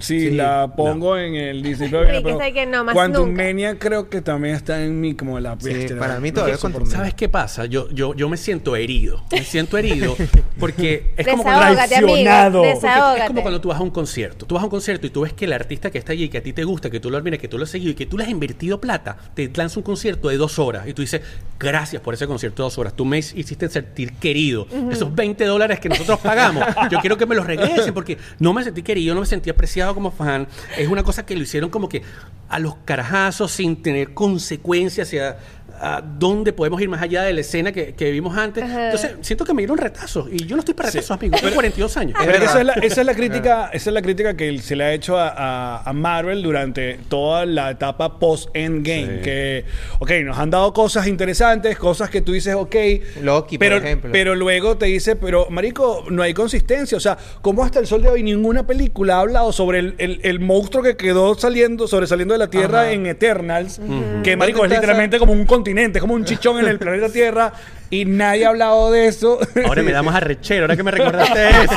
Si Sí. la pongo en el Disney Plus. Ricky está ahí que no, más Quantum nunca. Mania creo que también está en mí como la Sí, bestia. para mí No todavía soportar. ¿Sabes qué pasa? Yo, yo, yo me siento herido. Me siento herido *laughs* porque es como cuando... Traicionado. Es como cuando tú vas a un concierto. Tú vas a un concierto y tú ves que el artista que está allí, que a ti te gusta, que tú lo admiras, que tú lo has seguido y que tú le has invertido plata, te lanza un concierto de dos horas y tú dices, gracias por ese concierto de dos horas. Tú me hiciste sentir querido. Esos 20 dólares que nosotros pagamos, yo quiero que me los regresen porque no me sentí querido, no me sentí apreciado como fan. Es una cosa que lo hicieron como que a los carajazos sin tener consecuencias hacia a dónde podemos ir más allá de la escena que, que vimos antes. Ajá. Entonces, siento que me dieron retazos y yo no estoy para Sí. retazos, amigo. Tengo 42 años. Es esa es, la, esa es la *laughs* crítica, esa es la crítica que se le ha hecho a, a- a Marvel durante toda la etapa post Endgame. Sí. Que, ok, nos han dado cosas interesantes, cosas que tú dices, ok. Loki, por pero, ejemplo. Pero luego te dice, pero marico, no hay consistencia. O sea, ¿cómo hasta el sol de hoy ninguna película ha hablado sobre el, el- el monstruo que quedó saliendo, sobresaliendo de la Tierra Ajá. en Eternals? Que marico es ¿Dónde está literalmente como un continente, como un chichón en el planeta Tierra. Y nadie ha hablado de eso. Ahora me da más arrechero, ahora que me recordaste *laughs* eso.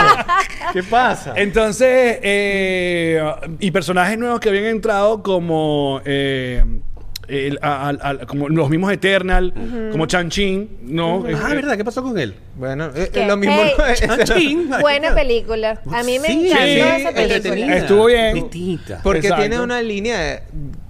¿Qué pasa? Entonces, eh, y personajes nuevos que habían entrado como, eh, el- a- al- al- como los mismos Eternal, como Chan-Chin, ¿no? ah, Eh, ¿verdad? ¿Qué pasó con él? Bueno, eh, lo mismo. Hey. no es- Chanchín. Buena película. A mí me Sí, encantó sí, esa película. Estuvo bien. Distinta. Porque Exacto. tiene una línea de,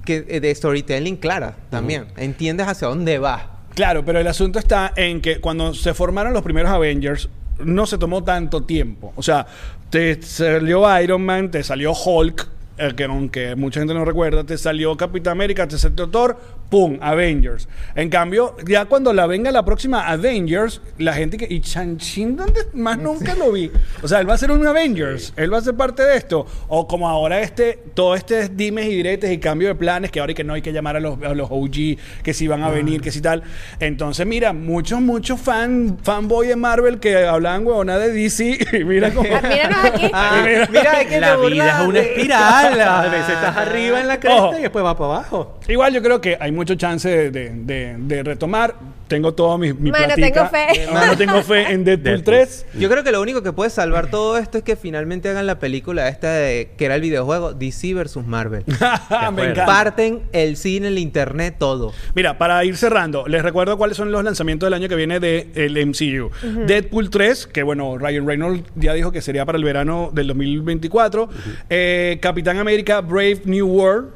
que, de storytelling clara también. Entiendes hacia dónde va. Claro, pero el asunto está en que cuando se formaron los primeros Avengers, no se tomó tanto tiempo. O sea, te salió Iron Man, te salió Hulk, eh, que aunque mucha gente no recuerda, te salió Capitán América, te salió Thor, ¡pum! Avengers. En cambio, ya cuando la venga la próxima Avengers, la gente que... ¿Y Chan-Chin dónde más nunca lo vi? O sea, él va a ser un Avengers, él va a ser parte de esto. O como ahora este, todo este dimes y diretes y cambio de planes, que ahora y que no hay que llamar a los, a los OG, que si van a venir, que si tal. Entonces, mira, muchos, muchos fan, fanboy de Marvel que hablaban huevona de DC, *laughs* y mira cómo... Ah, míranos aquí. *laughs* Ah, mira, es que la vida es una espiral. A veces estás *laughs* arriba en la cresta Ojo. y después va para abajo. Igual yo creo que hay mucho chance de, de- de- de retomar. Tengo todo mi, mi Mano, platica. tengo fe. Mano, tengo fe en *laughs* Deadpool, Deadpool. 3. Yo creo que lo único que puede salvar todo esto es que finalmente hagan la película esta de que era el videojuego DC versus Marvel. *laughs* Me encanta. Parten el cine, el internet, todo. Mira, para ir cerrando, les recuerdo cuáles son los lanzamientos del año que viene del el MCU. Deadpool 3, que bueno, Ryan Reynolds ya dijo que sería para el verano del 2024. Eh, Capitán América Brave New World.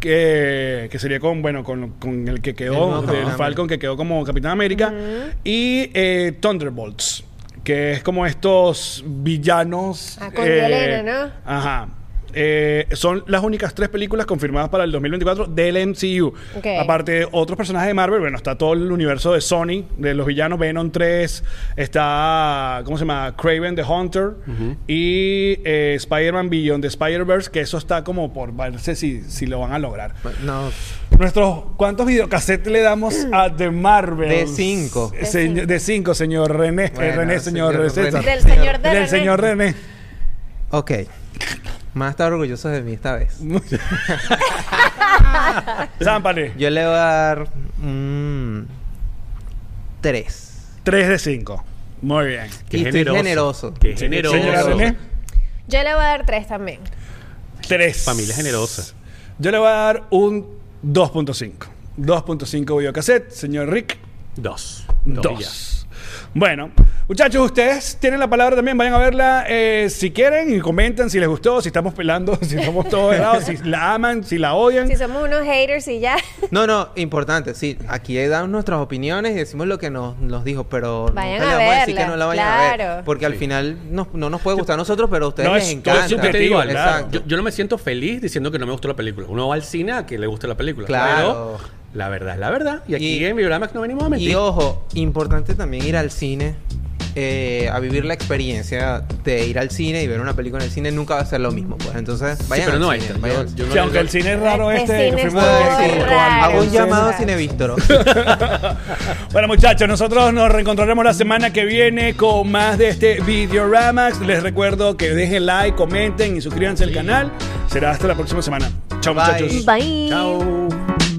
Que, que sería con bueno con, con el que El quedó nuevo del Falcon que quedó como Capitán América y eh, Thunderbolts que es como estos villanos Ah, con Yelena, ¿no? ajá Eh, son las únicas tres películas confirmadas para el 2024 del MCU. Aparte de otros personajes de Marvel, bueno, está todo el universo de Sony, de los villanos Venom 3, está, ¿cómo se llama? Craven the Hunter y eh, Spider-Man Beyond the Spider-Verse, que eso está como por verse si, si lo van a lograr. No, Nuestros, ¿cuántos videocassettes le damos a The Marvel? De cinco. De Se- cinco. de cinco, señor René. Eh, Bueno, René, señor, señor. René. Del señor de Del René. señor René. ok. Más estar orgullosos de mí esta vez. *laughs* *laughs* Zámpale. Yo le voy a dar tres. 3 de 5. Muy bien. Y estoy generoso. Qué generoso. Señora René. Yo le voy a dar tres también. 3. Familia generosa. Yo le voy a dar un 2.5. 2.5 videocassette. Señor Rick, Dos. Dos y ya. 2. Bueno, muchachos, ustedes tienen la palabra también. Vayan a verla eh, si quieren y comenten si les gustó, si estamos pelando, *laughs* si estamos todos helados, si la aman, si la odian. Si somos unos haters y ya. No, no, importante, sí. Aquí damos nuestras opiniones y decimos lo que nos, nos dijo, pero Vayan nunca a le vamos a decir verla, que no la vayan a claro. ver. Porque al final no, no nos puede gustar a nosotros, pero a ustedes No, les es todo encanta. subjetivo, digo algo. claro. Yo, yo no me siento feliz diciendo que no me gustó la película. Uno va al cine a que le guste la película. Claro. Pero la verdad es la verdad. Y aquí Y- en Videoramax no venimos a mentir. Y ojo, importante también ir al cine eh, a vivir la experiencia de ir al cine y ver una película en el cine, nunca va a ser lo mismo. Pues entonces, vayan pero al no cine, vayan al yo Sí, aunque el cine es raro Este este, fuimos. Hago un Sí. llamado a Cine Víctor. *laughs* Bueno, muchachos, nosotros nos reencontraremos la semana que viene con más de este Videoramax. Les recuerdo que dejen like, comenten y suscríbanse al canal. Será hasta la próxima semana. Chao, muchachos. Bye. Chao.